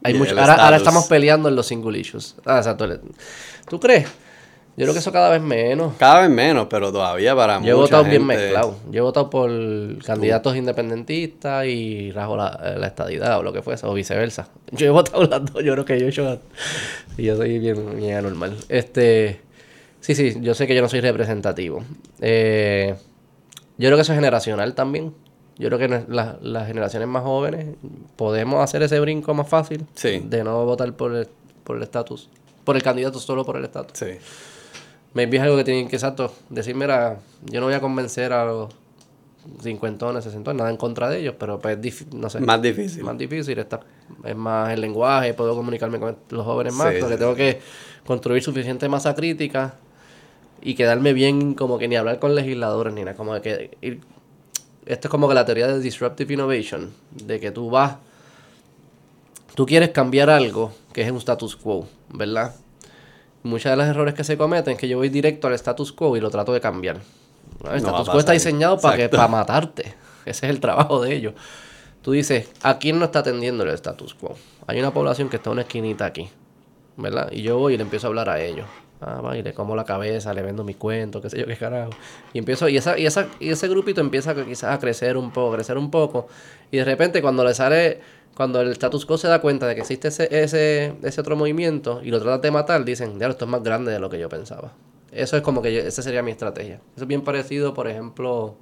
Hay mucho- ahora, estamos peleando en los single issues. Ah, exacto. ¿Tú crees? Yo creo que eso cada vez menos. Cada vez menos, pero todavía para Yo he votado bien mezclado. Yo he votado por candidatos independentistas y rajo la, la estadidad o lo que fuese, o viceversa. Yo he votado las dos, yo creo que yo he hecho... Y yo soy bien, bien anormal. Este... Sí, sí, yo sé que yo no soy representativo. Eh, yo creo que eso es generacional también. Yo creo que la- las generaciones más jóvenes podemos hacer ese brinco más fácil Sí. de no votar por el por el estatus, por el candidato solo por el estatus. Sí. Maybe es algo que tienen que, exacto, decir, mira, yo no voy a convencer a los cincuentones, sesentones, nada en contra de ellos, pero pues es no sé. Más difícil. Más difícil, está, es más el lenguaje, puedo comunicarme con los jóvenes más, Sí, pero sí, tengo que construir suficiente masa crítica y quedarme bien como que ni hablar con legisladores ni nada, como que ir- esto es como que la teoría de disruptive innovation, de que tú vas, tú quieres cambiar algo que es un status quo, ¿verdad? Muchos de los errores que se cometen es que yo voy directo al status quo y lo trato de cambiar. ¿no? El No status quo está diseñado para que para matarte. Ese es el trabajo de ellos. Tú dices, ¿a quién no está atendiendo el status quo? Hay una población que está en una esquinita aquí, ¿verdad? Y yo voy y le empiezo a hablar a ellos. Ah, va, y le como la cabeza, le vendo mis cuentos, qué sé yo, qué carajo. Y empiezo, y esa, y esa, y ese grupito empieza quizás a crecer un poco, crecer un poco. Y de repente cuando le sale, cuando el status quo se da cuenta de que existe ese, ese, ese otro movimiento y lo tratan de matar, dicen, ya esto es más grande de lo que yo pensaba. Eso es como que esa sería mi estrategia. Eso es bien parecido, por ejemplo,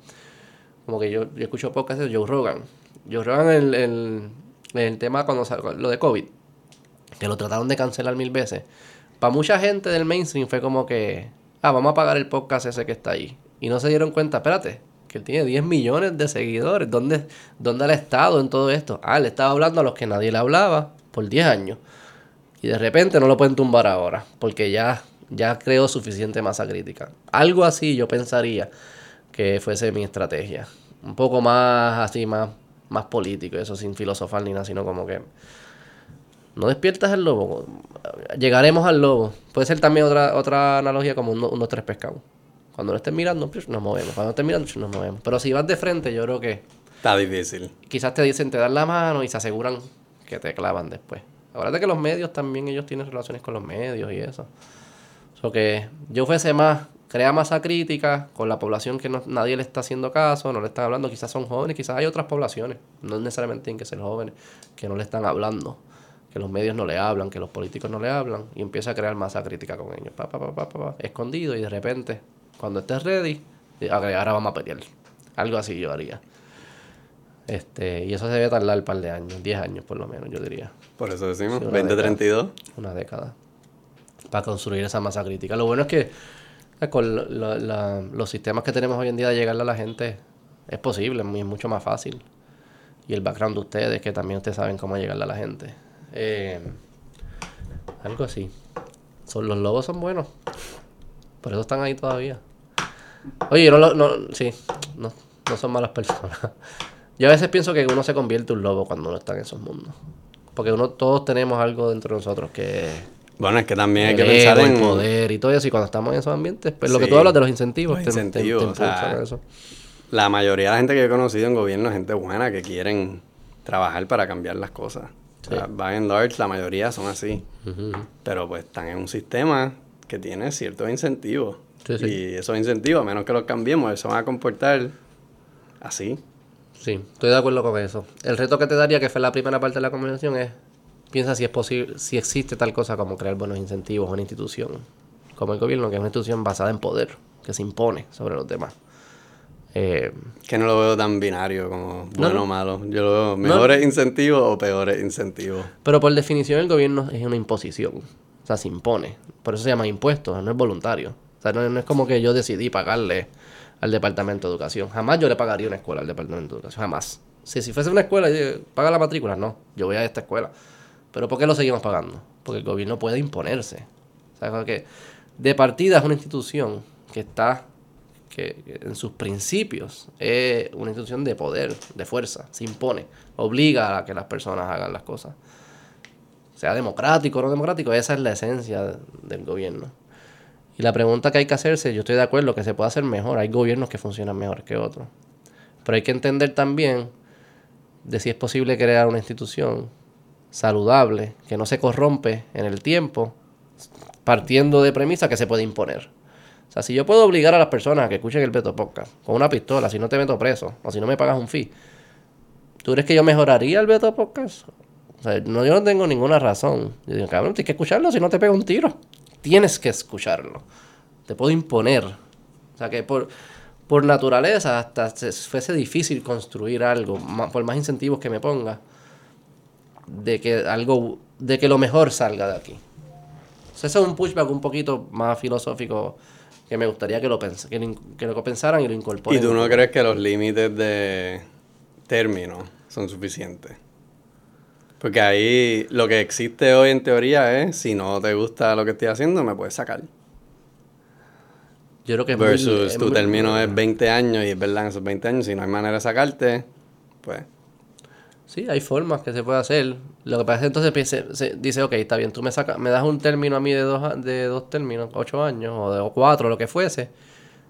como que yo, yo escucho podcast de Joe Rogan. Joe Rogan, el, el, el tema cuando lo de COVID, que lo trataron de cancelar mil veces para mucha gente del mainstream fue como que, ah, vamos a pagar el podcast ese que está ahí. Y no se dieron cuenta, espérate, que él tiene 10 millones de seguidores. ¿Dónde, ¿Dónde ha estado en todo esto? Ah, le estaba hablando a los que nadie le hablaba por 10 años. Y de repente no lo pueden tumbar ahora, porque ya, ya creó suficiente masa crítica. Algo así yo pensaría que fuese mi estrategia. Un poco más así, más, más político, eso sin filosofar ni nada, sino como que no despiertas el lobo. Llegaremos al lobo. Puede ser también otra, otra analogía como unos tres pescados. Cuando no estés mirando, pues nos movemos. Cuando no estés mirando, pues nos movemos. Pero si vas de frente, yo creo que... Está difícil. Quizás te dicen, te dan la mano y se aseguran que te clavan después. de que los medios también, ellos tienen relaciones con los medios y eso. O que yo fuese más, crea masa crítica con la población que no, nadie le está haciendo caso, no le están hablando. Quizás son jóvenes, quizás hay otras poblaciones. No necesariamente tienen que ser jóvenes que no le están hablando que los medios no le hablan, que los políticos no le hablan, y empieza a crear masa crítica con ellos, pa, pa, pa, pa, escondido, y de repente, cuando estés ready, ahora vamos a pelear. Algo así yo haría. Este, y eso se debe tardar un par de años, 10 años por lo menos, yo diría. Por eso decimos, 2032. Una década. Para construir esa masa crítica. Lo bueno es que eh, con los sistemas que tenemos hoy en día de llegarle a la gente es posible, es mucho más fácil. Y el background de ustedes, que también ustedes saben cómo llegarle a la gente. Eh, algo así. Son, los lobos son buenos. Por eso están ahí todavía. Oye, no, no, sí, no, no son malas personas. Yo a veces pienso que uno se convierte en un lobo cuando uno está en esos mundos. Porque uno, todos tenemos algo dentro de nosotros que... Bueno, es que también hay que pensar en... poder y todo eso. Y cuando estamos en esos ambientes, pues lo que tú hablas de los incentivos. incentivos, La mayoría de la gente que he conocido en gobierno es gente buena que quieren trabajar para cambiar las cosas. Sí. en large, la mayoría son así. Pero pues están en un sistema que tiene ciertos incentivos. y esos incentivos, a menos que los cambiemos, se van a comportar así. Sí, estoy de acuerdo con eso. El reto que te daría, que fue la primera parte de la conversación, es piensa si es posible, si existe tal cosa como crear buenos incentivos a una institución, como el gobierno, que es una institución basada en poder, que se impone sobre los demás. Eh, que no lo veo tan binario como bueno o malo. Yo lo veo mejores incentivos o peores incentivos. Pero por definición el gobierno es una imposición. O sea, se impone. Por eso se llama impuesto, no es voluntario. O sea, no, es como que yo decidí pagarle al Departamento de Educación. Jamás yo le pagaría una escuela al Departamento de Educación. Jamás. Si, si fuese una escuela, paga la matrícula. No, yo voy a esta escuela. Pero ¿por qué lo seguimos pagando? Porque el gobierno puede imponerse. O sea, que de partida es una institución que está que, en sus principios es una institución de poder, de fuerza, se impone, obliga a que las personas hagan las cosas. Sea democrático o no democrático, esa es la esencia del gobierno. Y la pregunta que hay que hacerse, yo estoy de acuerdo que se puede hacer mejor, hay gobiernos que funcionan mejor que otros. Pero hay que entender también de si es posible crear una institución saludable, que no se corrompe en el tiempo, partiendo de premisa que se puede imponer. O sea, si yo puedo obligar a las personas a que escuchen el Beto Podcast con una pistola, si no te meto preso o si no me pagas un fee, ¿tú crees que yo mejoraría el Beto Podcast? O sea, no, yo no tengo ninguna razón. Yo digo, cabrón, tienes que escucharlo si no te pego un tiro. Tienes que escucharlo. Te puedo imponer. O sea, que por, por naturaleza hasta se fuese difícil construir algo, por más incentivos que me ponga, de que algo, de que lo mejor salga de aquí. O sea, eso es un pushback un poquito más filosófico que me gustaría que lo, pens que, lo, pensaran y lo incorporaran. ¿Y tú no crees que los límites de término son suficientes? Porque ahí lo que existe hoy en teoría es, si no te gusta lo que estoy haciendo, me puedes sacar. Yo creo que es Versus tu término es 20 años y es verdad en esos 20 años, si no hay manera de sacarte, pues Sí, hay formas que se puede hacer. Lo que pasa es que entonces dice, ok, está bien, tú me sacas, me das un término a mí de dos, de dos términos, ocho años, o de cuatro, lo que fuese.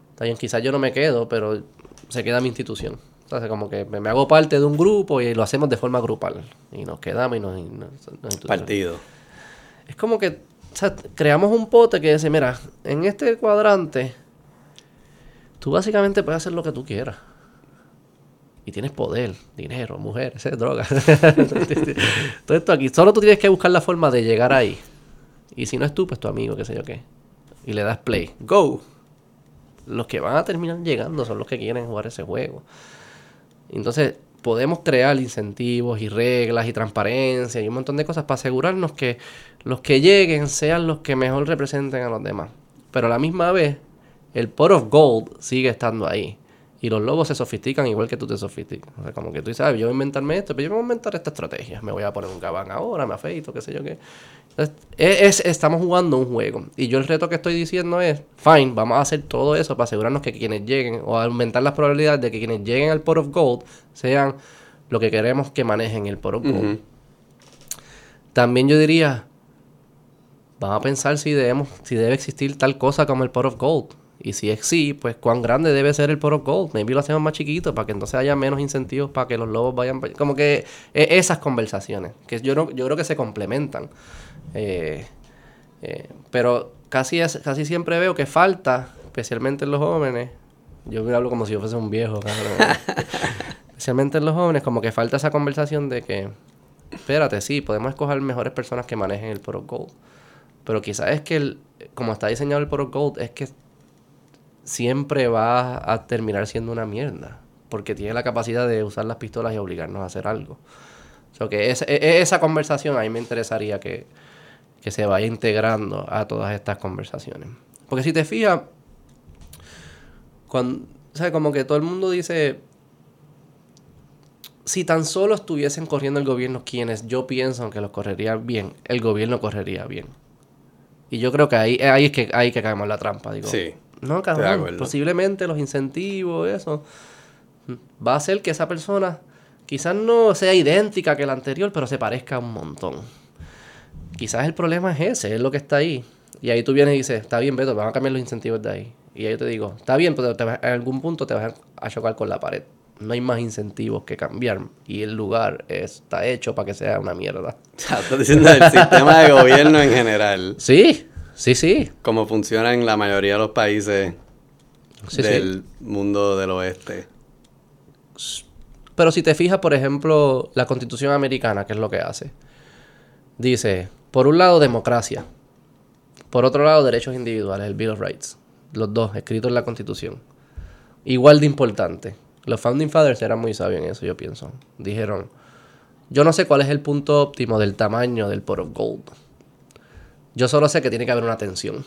Está bien, quizás yo no me quedo, pero se queda mi institución. Entonces, como que me, hago parte de un grupo y lo hacemos de forma grupal. Y nos quedamos y nos... Partido. Es como que sea, creamos un pote que dice, mira, en este cuadrante, tú básicamente puedes hacer lo que tú quieras. Y tienes poder, dinero, mujeres, drogas. Todo esto aquí. Solo tú tienes que buscar la forma de llegar ahí. Y si no es tú, pues tu amigo, qué sé yo qué. Y le das play. Go. Los que van a terminar llegando son los que quieren jugar ese juego. Entonces, podemos crear incentivos y reglas y transparencia y un montón de cosas para asegurarnos que los que lleguen sean los que mejor representen a los demás. Pero a la misma vez, el pot of gold sigue estando ahí. Y los lobos se sofistican igual que tú te sofisticas. O sea, como que tú sabes, yo voy a inventarme esto, pero yo me voy a inventar esta estrategia. Me voy a poner un gabán ahora, me afeito, qué sé yo qué. es, estamos jugando un juego. Y yo el reto que estoy diciendo es, fine, vamos a hacer todo eso para asegurarnos que quienes lleguen, o aumentar las probabilidades de que quienes lleguen al pot of gold sean lo que queremos que manejen el pot of gold. También yo diría, vamos a pensar si debemos, si debe existir tal cosa como el pot of gold y si es sí, pues cuán grande debe ser el pot of gold. Maybe lo hacemos más chiquito para que entonces haya menos incentivos para que los lobos vayan. Como que e, esas conversaciones, que yo, no, yo creo que se complementan. Eh, eh, pero casi, es, casi siempre veo que falta, especialmente en los jóvenes. Yo me hablo como si yo fuese un viejo, especialmente en los jóvenes, como que falta esa conversación de que, espérate, sí, podemos escoger mejores personas que manejen el pot of gold. Pero quizás es que, el, como está diseñado el pot of gold, es que siempre va a terminar siendo una mierda. Porque tiene la capacidad de usar las pistolas y obligarnos a hacer algo. O que e, e, esa conversación a mí me interesaría que, se vaya integrando a todas estas conversaciones. Porque si te fijas, cuando, o como que todo el mundo dice, si tan solo estuviesen corriendo el gobierno quienes yo pienso que los correría bien, el gobierno correría bien. Y yo creo que ahí, ahí es que hay que caemos la trampa. Digo, sí. No, cabrón. Posiblemente los incentivos, eso, va a hacer que esa persona quizás no sea idéntica que la anterior, pero se parezca un montón. Quizás el problema es ese, es lo que está ahí. Y ahí tú vienes y dices, está bien, Beto, vamos a cambiar los incentivos de ahí. Y ahí yo te digo, está bien, pero en algún punto te vas a chocar con la pared. No hay más incentivos que cambiar. Y el lugar está hecho para que sea una mierda. Estás diciendo el sistema de gobierno en general. Sí, Sí, sí. Como funciona en la mayoría de los países del mundo del oeste. Pero si te fijas, por ejemplo, la Constitución americana, ¿qué es lo que hace? Dice, por un lado, democracia. Por otro lado, derechos individuales, el Bill of Rights. Los dos, escritos en la Constitución. Igual de importante. Los Founding Fathers eran muy sabios en eso, yo pienso. Dijeron, yo no sé cuál es el punto óptimo del tamaño del pot of gold yo solo sé que tiene que haber una tensión.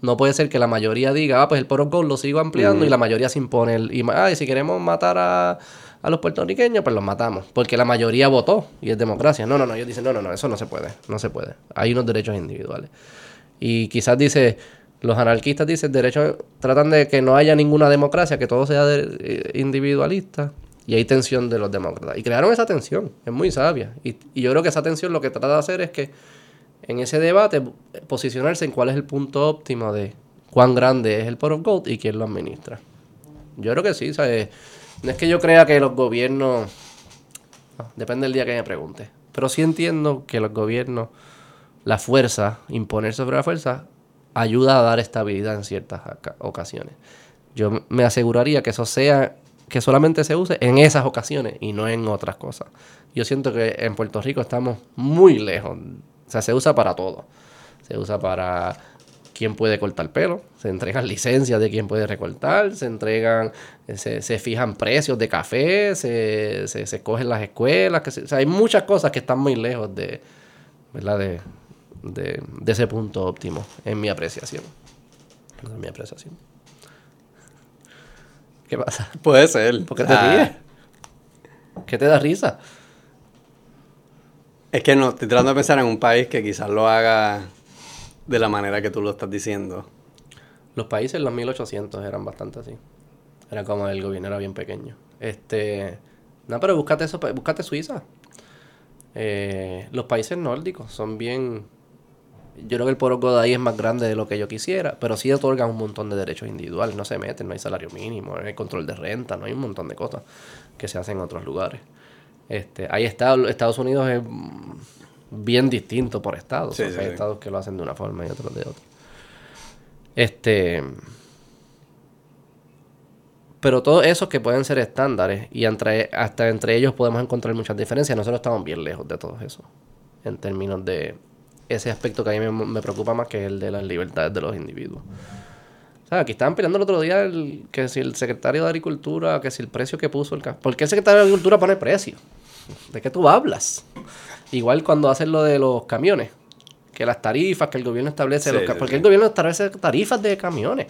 No puede ser que la mayoría diga, ah, pues el poro gold lo sigo ampliando y la mayoría se impone. El, y, ah, y si queremos matar a, los puertorriqueños, pues los matamos. Porque la mayoría votó y es democracia. No, no, no. Ellos dicen, no, no, no, eso no se puede. No se puede. Hay unos derechos individuales. Y quizás dice, los anarquistas dicen, derechos, tratan de que no haya ninguna democracia, que todo sea eh, individualista. Y hay tensión de los demócratas. Y crearon esa tensión. Es muy sabia. Y, y yo creo que esa tensión lo que trata de hacer es que en ese debate posicionarse en cuál es el punto óptimo de cuán grande es el pot of gold y quién lo administra. Yo creo que sí, ¿sabes? No es que yo crea que los gobiernos... depende del día que me pregunte. Pero sí entiendo que los gobiernos, la fuerza, imponer sobre la fuerza, ayuda a dar estabilidad en ciertas ocasiones. Yo me aseguraría que eso sea, que solamente se use en esas ocasiones y no en otras cosas. Yo siento que en Puerto Rico estamos muy lejos o sea, se usa para todo. Se usa para quién puede cortar pelo, se entregan licencias de quién puede recortar, se entregan, se, fijan precios de café, se, se, cogen las escuelas, que o sea, hay muchas cosas que están muy lejos de, ¿verdad? De, de, ese punto óptimo, en mi apreciación. En mi apreciación. ¿Qué pasa? Puede ser. ¿Por qué te ah. ríes? ¿Qué te da risa? Es que no, estoy tratando de pensar en un país que quizás lo haga de la manera que tú lo estás diciendo. Los países en los 1800 eran bastante así. Era como el gobierno era bien pequeño. Este, no, pero búscate eso, búscate Suiza. Eh, los países nórdicos son bien. Yo creo que el de ahí es más grande de lo que yo quisiera, pero sí otorgan un montón de derechos individuales. No se meten, no hay salario mínimo, no hay control de renta, no hay un montón de cosas que se hacen en otros lugares. Este, ahí está, Estados Unidos es bien distinto por estados. Sí, O sea, sí, hay sí. estados que lo hacen de una forma y otros de otra. Este. Pero todos esos que pueden ser estándares y entre, hasta entre ellos podemos encontrar muchas diferencias. Nosotros estamos bien lejos de todo eso. En términos de ese aspecto que a mí me, me preocupa más que el de las libertades de los individuos. O sea, aquí estaban peleando el otro día el- que si el secretario de Agricultura, que si el precio que puso el... ¿Por qué el secretario de Agricultura pone precio? ¿De qué tú hablas? Igual cuando hacen lo de los camiones. Que las tarifas que el gobierno establece... Sí, los ca- sí, ¿Por qué sí. el gobierno establece tarifas de camiones?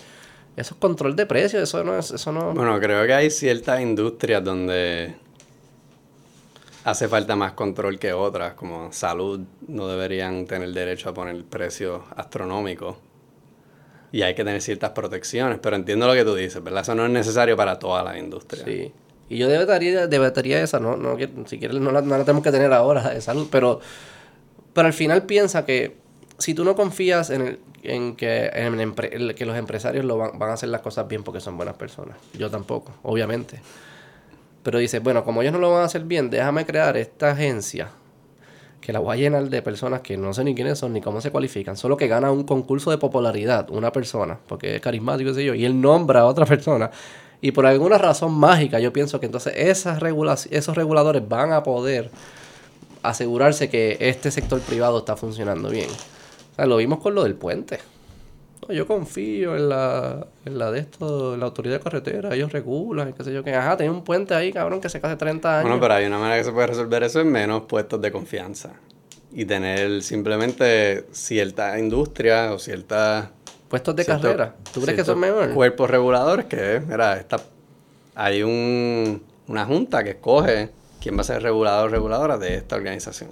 Eso es control de precios, eso no es... Eso no... Bueno, creo que hay ciertas industrias donde hace falta más control que otras, como salud, no deberían tener derecho a poner precios astronómicos. Y hay que tener ciertas protecciones, pero entiendo lo que tú dices, ¿verdad? Eso no es necesario para todas las industrias. Sí. Y yo debataría, debataría esa, no, no, si quieres no la, no la tenemos que tener ahora de salud, pero, pero al final piensa que si tú no confías en, el- en que, en el que los empresarios lo van, van a hacer las cosas bien porque son buenas personas, yo tampoco, obviamente. Pero dices, bueno, como ellos no lo van a hacer bien, déjame crear esta agencia que la voy a llenar de personas que no sé ni quiénes son ni cómo se cualifican, solo que gana un concurso de popularidad una persona, porque es carismático, qué sé yo, y él nombra a otra persona. Y por alguna razón mágica, yo pienso que entonces esas esos reguladores van a poder asegurarse que este sector privado está funcionando bien. O sea, lo vimos con lo del puente. No, yo confío en la, en la de esto, en la autoridad de carretera, ellos regulan, qué sé yo, que ajá, tiene un puente ahí, cabrón, que se hace 30 años. Bueno, pero hay una manera que se puede resolver eso en menos puestos de confianza. Y tener simplemente cierta industria o cierta... Puestos de cierto- carrera. ¿Tú crees que son mejor? Cuerpos reguladores que, mira, esta, hay un, una junta que escoge quién va a ser regulador o reguladora de esta organización.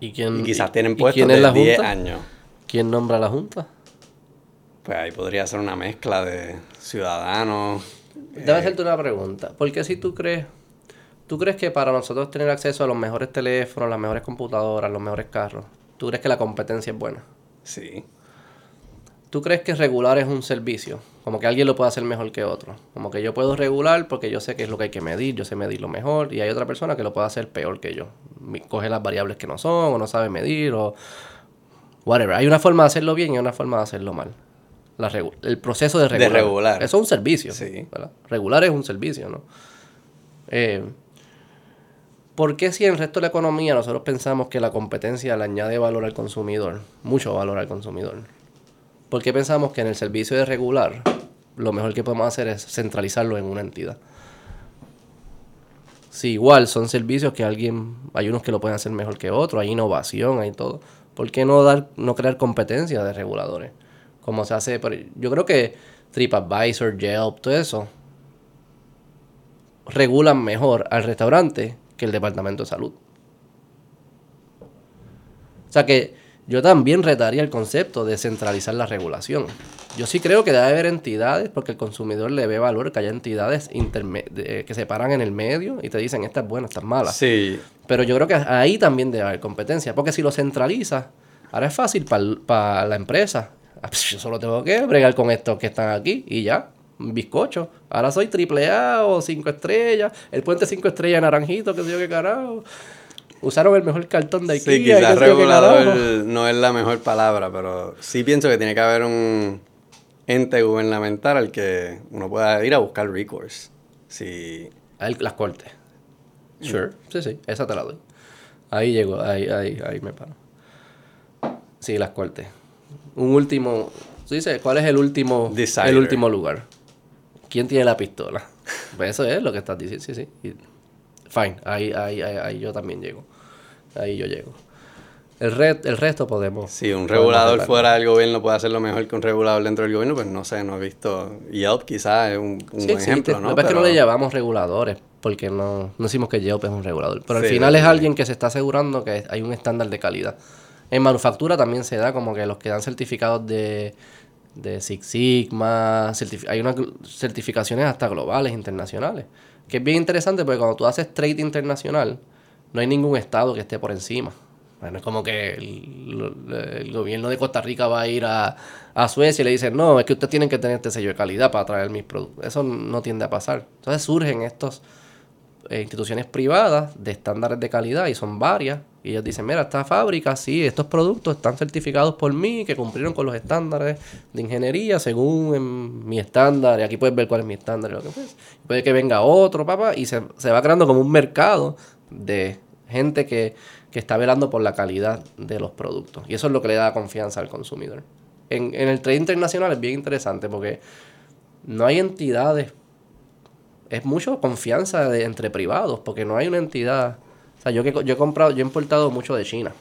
¿Y, quién, Y quizás tienen puestos de la 10 junta? años. ¿Quién nombra la junta? Pues ahí podría ser una mezcla de ciudadanos. Déjame eh, hacerte una pregunta. Porque si tú crees, tú crees que para nosotros tener acceso a los mejores teléfonos, las mejores computadoras, los mejores carros, tú crees que la competencia es buena? Sí. ¿Tú crees que regular es un servicio? Como que alguien lo puede hacer mejor que otro. Como que yo puedo regular porque yo sé qué es lo que hay que medir, yo sé medirlo mejor, y hay otra persona que lo puede hacer peor que yo. Coge las variables que no son, o no sabe medir, o whatever. Hay una forma de hacerlo bien y una forma de hacerlo mal. La el proceso de regular. regular. Eso es un servicio. Sí. ¿verdad? Regular es un servicio, ¿no? Eh, ¿Por qué si en el resto de la economía nosotros pensamos que la competencia le añade valor al consumidor? Mucho valor al consumidor. ¿Por qué pensamos que en el servicio de regular lo mejor que podemos hacer es centralizarlo en una entidad? Si igual son servicios que alguien, hay unos que lo pueden hacer mejor que otros, hay innovación, hay todo. ¿Por qué no dar, no crear competencia de reguladores? Como se hace, yo creo que TripAdvisor, Yelp, todo eso regulan mejor al restaurante que el departamento de salud. O sea que yo también retaría el concepto de centralizar la regulación. Yo sí creo que debe haber entidades, porque el consumidor le ve valor que haya entidades interme- de- que se paran en el medio y te dicen esta es buena, esta es mala. Sí. Pero yo creo que ahí también debe haber competencia, porque si lo centralizas, ahora es fácil para la empresa. Ah, pues Yo solo tengo que bregar con estos que están aquí y ya, bizcocho. Ahora soy triple A o cinco estrellas, el puente cinco estrellas naranjito, que sé yo qué carajo. Usaron el mejor cartón de Ikea. Sí, quizás regulador no es la mejor palabra, pero sí pienso que tiene que haber un ente gubernamental al que uno pueda ir a buscar recourse. Sí. Ahí, las cortes. Sure, sí, sí, esa te la doy. Ahí llego, ahí, ahí, ahí me paro. Sí, las cortes. Un último, ¿tú dices cuál es el último, Decider. el último lugar? ¿Quién tiene la pistola? Pues eso es lo que estás diciendo, sí, sí. Fine, ahí, ahí, ahí, ahí yo también llego. Ahí yo llego. El, re- el resto podemos. Si un regulador fuera del gobierno puede hacerlo mejor que un regulador dentro del gobierno, pues no sé, no he visto. Yelp quizás es un, un Sí buen ejemplo, Lo ¿no? pasa es que no Pero- le llamamos reguladores, porque no, no decimos que Yelp es un regulador. Pero al final es alguien que se está asegurando que hay un estándar de calidad. En manufactura también se da como que los que dan certificados de, de Six Sigma, hay unas certificaciones hasta globales, internacionales. Que es bien interesante porque cuando tú haces trade internacional, no hay ningún estado que esté por encima. Bueno, es como que el, gobierno de Costa Rica va a ir a, a Suecia y le dice, no, es que ustedes tienen que tener este sello de calidad para traer mis productos. Eso no tiende a pasar. Entonces surgen estas instituciones privadas de estándares de calidad y son varias Y ellos dicen, mira, esta fábrica, sí, estos productos están certificados por mí, que cumplieron con los estándares de ingeniería según mi estándar. Y aquí puedes ver cuál es mi estándar lo que. Puede que venga otro, papá, y se, se va creando como un mercado de gente que, que está velando por la calidad de los productos. Y eso es lo que le da confianza al consumidor. En, en el trade internacional es bien interesante porque no hay entidades. Es mucho confianza entre privados, porque no hay una entidad. O sea, yo, que, yo he comprado, yo he importado mucho de China.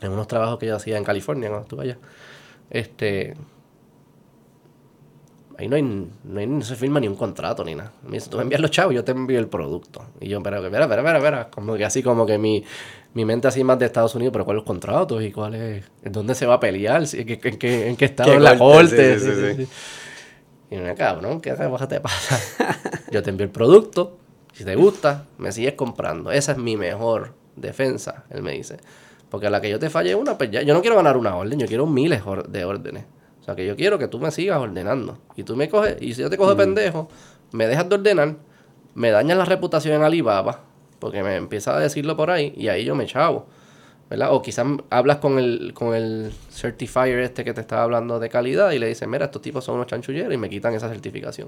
En unos trabajos que yo hacía en California cuando estuve allá. Este. Ahí no, hay, no, hay- no se firma ni un contrato ni nada. Me dice, tú me envías los chavos, yo te envío el producto. Y yo, pero, espera, espera, espera, espera. Como que así como que mi, mi mente así más de Estados Unidos, pero ¿cuáles los contratos? ¿Y cuál es? ¿Dónde se va a pelear? ¿En qué, en qué, en qué estado? ¿Qué en la corte? Sí. Y me cabrón, ¿qué cosa te pasa? Yo te envío el producto, si te gusta, me sigues comprando. Esa es mi mejor defensa, él me dice. Porque a la que yo te falle una, pues ya, yo no quiero ganar una orden, yo quiero miles de órdenes. O sea, que yo quiero que tú me sigas ordenando. Y tú me coges, y si yo te cojo de pendejo, me dejas de ordenar, me dañas la reputación en Alibaba, porque me empieza a decirlo por ahí, y ahí yo me chavo. ¿verdad? O quizás hablas con el, con el certifier este que te estaba hablando de calidad y le dices, mira, estos tipos son unos chanchulleros y me quitan esa certificación.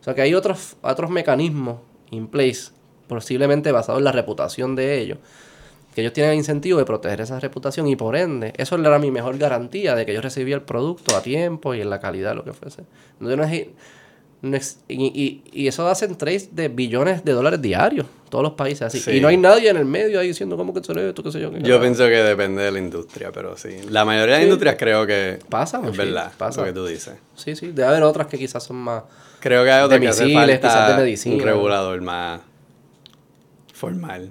O sea que hay otros, otros mecanismos in place, posiblemente basados en la reputación de ellos, que ellos tienen el incentivo de proteger esa reputación y por ende, eso era mi mejor garantía de que yo recibía el producto a tiempo y en la calidad, lo que fuese. No, no es- y, y- y eso hacen trades de billones de dólares diarios, todos los países así. Sí. Y no hay nadie en el medio ahí diciendo cómo que es esto, qué sé yo. qué Yo carajo". pienso que depende de la industria, pero sí. La mayoría de las industrias creo que Pasa, es verdad pasa. lo que tú dices. Sí, sí, debe haber otras que quizás son más... Creo que hay otras que hace misiles, quizás falta de medicina. un regulador más formal,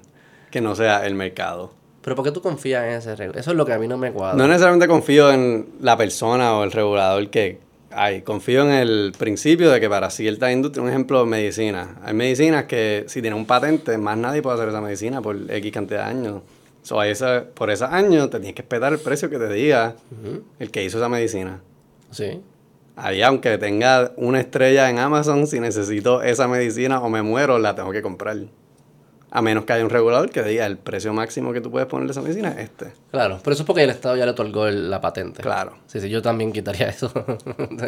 que no sea el mercado. Pero ¿por qué tú confías en ese regla? Eso es lo que a mí no me cuadra. No necesariamente confío en la persona o el regulador que hay. Confío en el principio de que para ciertas industrias, un ejemplo, medicina. Hay medicinas que si tienen un patente, más nadie puede hacer esa medicina por X cantidad de años. So, a esa- por esos años te tienes que esperar el precio que te diga el que hizo esa medicina. Sí. Ahí, aunque tenga una estrella en Amazon, si necesito esa medicina o me muero, la tengo que comprar. A menos que haya un regulador que diga el precio máximo que tú puedes ponerle a esa medicina es este. Claro, pero eso es porque el Estado ya le otorgó el- la patente. Claro. Sí, sí, yo también quitaría eso.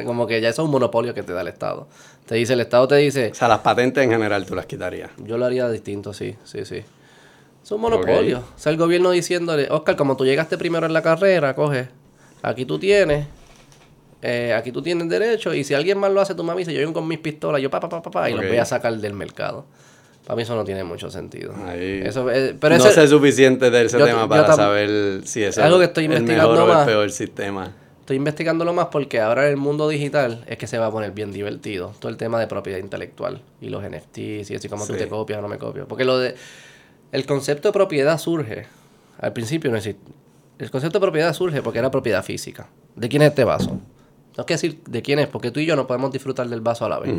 Como que ya eso es un monopolio que te da el Estado. Te dice, el Estado te dice, O sea, las patentes en general tú las quitarías. yo lo haría distinto, sí, sí, sí. Es un monopolio. O sea, el gobierno diciéndole, Oscar, como tú llegaste primero en la carrera, coge, aquí tú tienes, eh, aquí tú tienes derecho, y si alguien más lo hace, tú me avisas, yo vengo con mis pistolas, yo pa, pa, pa, pa, pa, y los voy a sacar del mercado. Para mí eso no tiene mucho sentido. Ahí. Eso, eh, pero no eso- sé suficiente de ese yo- tema yo para saber si es Es algo el, que estoy el investigando mejor o el peor sistema. Estoy investigándolo más porque ahora en el mundo digital es que se va a poner bien divertido. Todo el tema de propiedad intelectual y los NFTs y así como tú Sí. te copias o no me copias. Porque lo de el concepto de propiedad surge. Al principio no existe. El concepto de propiedad surge porque era propiedad física. ¿De quién es este vaso? No es que decir de quién es, porque tú y yo no podemos disfrutar del vaso a la vez.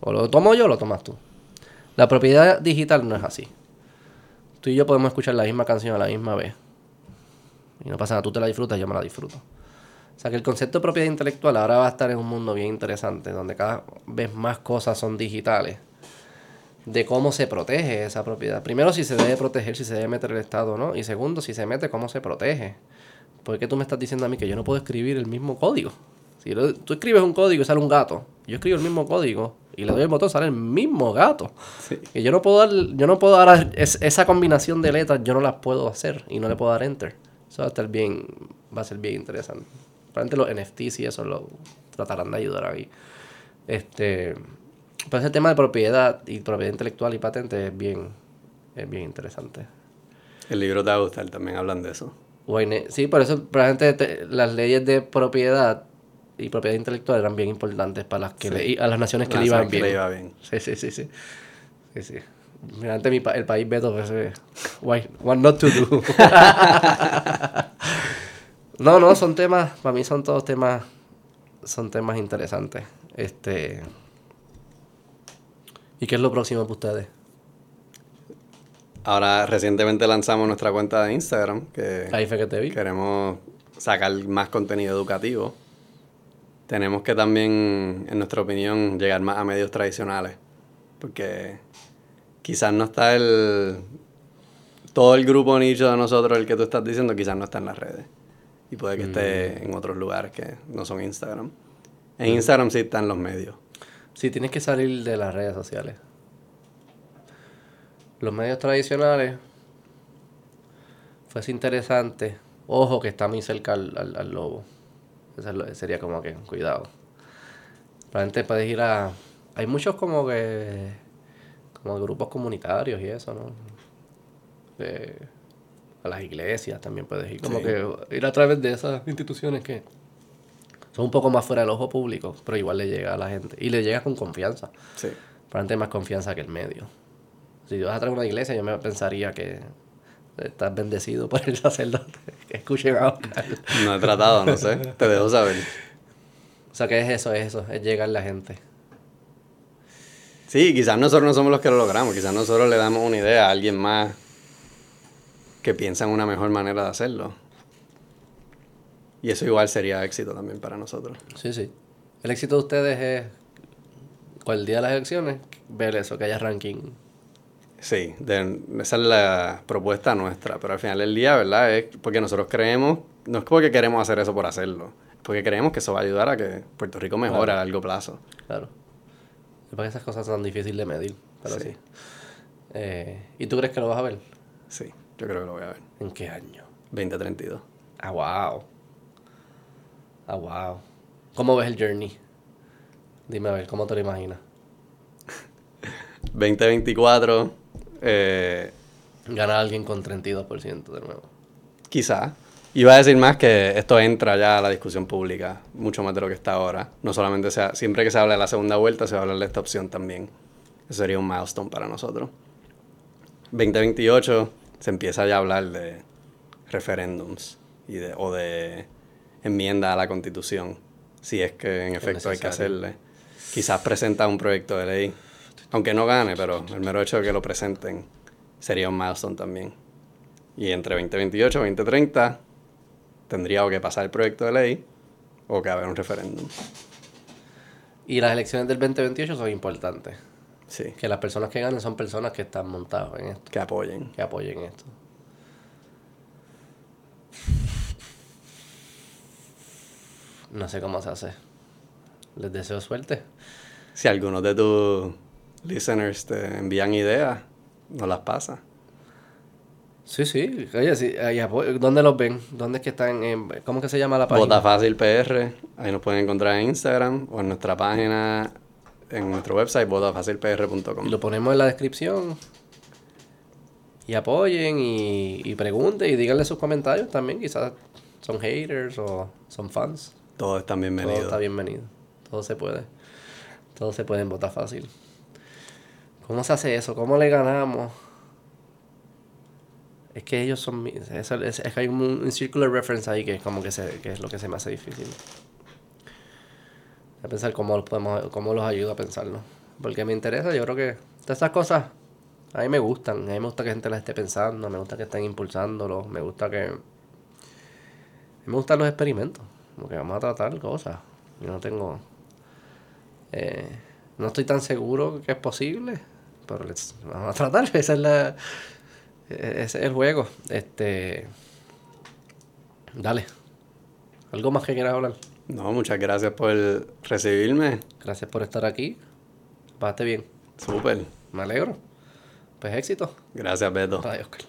O lo tomo yo o lo tomas tú. La propiedad digital no es así. Tú y yo podemos escuchar la misma canción a la misma vez. Y no pasa nada, tú te la disfrutas, yo me la disfruto. O sea que el concepto de propiedad intelectual ahora va a estar en un mundo bien interesante, donde cada vez más cosas son digitales. De cómo se protege esa propiedad. Primero, si se debe proteger, si se debe meter el Estado o no. Y segundo, si se mete, cómo se protege. ¿Por qué tú me estás diciendo a mí que yo no puedo escribir el mismo código? Si lo- tú escribes un código y sale un gato, yo escribo el mismo código y le doy el botón, sale el mismo gato. Sí. Y yo no puedo dar, yo no puedo dar es- esa combinación de letras, yo no las puedo hacer y no le puedo dar enter. Eso va a estar bien, va a ser bien interesante. Probablemente los NFTs y eso lo tratarán de ayudar ahí. Este, pero ese tema de propiedad y propiedad intelectual y patente es bien, es bien interesante. El libro te va a gustar, también hablan de eso. Bueno, sí, por eso probablemente te- las leyes de propiedad y propiedad intelectual eran bien importantes para las que Sí. le- a las naciones que Las le iban que bien. le iba bien. Sí, sí, sí, sí. Sí, sí. Mira, mi pa- el país Beto, eh, why, what not to do. no, no, son temas, para mí son todos temas, son temas interesantes. Este. ¿Y qué es lo próximo para ustedes? Ahora, recientemente lanzamos nuestra cuenta de Instagram, que Ahí fue que te vi. queremos sacar más contenido educativo. Tenemos que también, en nuestra opinión, llegar más a medios tradicionales, porque quizás no está el todo el grupo nicho de nosotros, el que tú estás diciendo, quizás no está en las redes. Y puede que esté en otros lugares que no son Instagram. En Instagram sí están los medios. Sí, tienes que salir de las redes sociales. Los medios tradicionales. Fue interesante. Ojo que está muy cerca al, al- al lobo. Eso sería como que, cuidado. Realmente puedes ir a... Hay muchos como que... Como grupos comunitarios y eso, ¿no? De- a las iglesias también puedes ir. Como Sí. que ir a través de esas instituciones que son un poco más fuera del ojo público, pero igual le llega a la gente. Y le llega con confianza. Sí. Probablemente más confianza que el medio. Si vas a traer una iglesia, yo me pensaría que estás bendecido por el sacerdote. Escuchen a Oscar. No he tratado, no sé. Te dejo saber. O sea, que es eso, es eso, es llegar a la gente. Sí, quizás nosotros no somos los que lo logramos. Quizás nosotros le damos una idea a alguien más que piensa en una mejor manera de hacerlo. Y eso igual sería éxito también para nosotros. Sí, sí. El éxito de ustedes es, con el día de las elecciones, ver eso, que haya ranking. Sí, de- esa es la propuesta nuestra, pero al final del día, ¿verdad? Es porque nosotros creemos, no es porque queremos hacer eso por hacerlo, es porque creemos que eso va a ayudar a que Puerto Rico mejore Claro. a largo plazo. Claro. Es porque esas cosas son difíciles de medir, pero sí. Sí. Eh, ¿Y tú crees que lo vas a ver? Sí, yo creo que lo voy a ver. ¿En qué año? 2032. Ah, wow. Ah, wow. ¿Cómo ves el journey? Dime a ver, ¿cómo te lo imaginas? 2024, eh, Gana alguien con 32% de nuevo. quizá. Iba a decir más que esto entra ya a la discusión pública, mucho más de lo que está ahora. No solamente sea, siempre que se habla de la segunda vuelta, se va a hablar de esta opción también. Eso sería un milestone para nosotros. 2028 se empieza ya a hablar de referéndums y de, o de enmienda a la constitución, si es que en efecto hay que hacerle. Quizás presenta un proyecto de ley, aunque no gane, pero el mero hecho de que lo presenten sería un milestone también. Y entre 2028 y 2030 tendría o que pasar el proyecto de ley o que haber un referéndum. Y las elecciones del 2028 son importantes. Sí, Que las personas que ganen son personas que están montadas en esto, que apoyen. que apoyen esto. No sé cómo se hace. Les deseo suerte. Si algunos de tus listeners te envían ideas, no las pasa. Sí, sí. Oye, sí. ¿dónde los ven? ¿Dónde es que están? en- ¿Cómo que se llama la página? Vota Fácil PR, ahí nos pueden encontrar en Instagram o en nuestra página, en nuestro website, Y votafacilpr.com. lo ponemos en la descripción. Y apoyen y, y pregunten y díganle sus comentarios también. Quizás son haters o son fans. Todos están Todo bienvenidos. está bienvenido. Todo se puede. Todo se puede en votar fácil. ¿Cómo se hace eso? ¿Cómo le ganamos? Es que ellos son... mi- Es, que hay un, un circular reference ahí que es como que, se, que es lo que se me hace difícil. A pensar cómo los, podemos, cómo los ayuda a pensarlo. Porque me interesa, yo creo que todas esas cosas a mí me gustan. A mí me gusta que gente las esté pensando, me gusta que estén impulsándolo, me gusta que... Me gustan los experimentos. Como que vamos a tratar cosas. Yo no tengo... eh, no estoy tan seguro que es posible. Pero let's- vamos a tratar. Esa es la... Ese es el juego. Este... Dale. ¿Algo más que quieras hablar? No, muchas gracias por recibirme. Gracias por estar aquí. Pasaste bien. Súper. Me alegro. Pues éxito. Gracias, Beto. Oscar.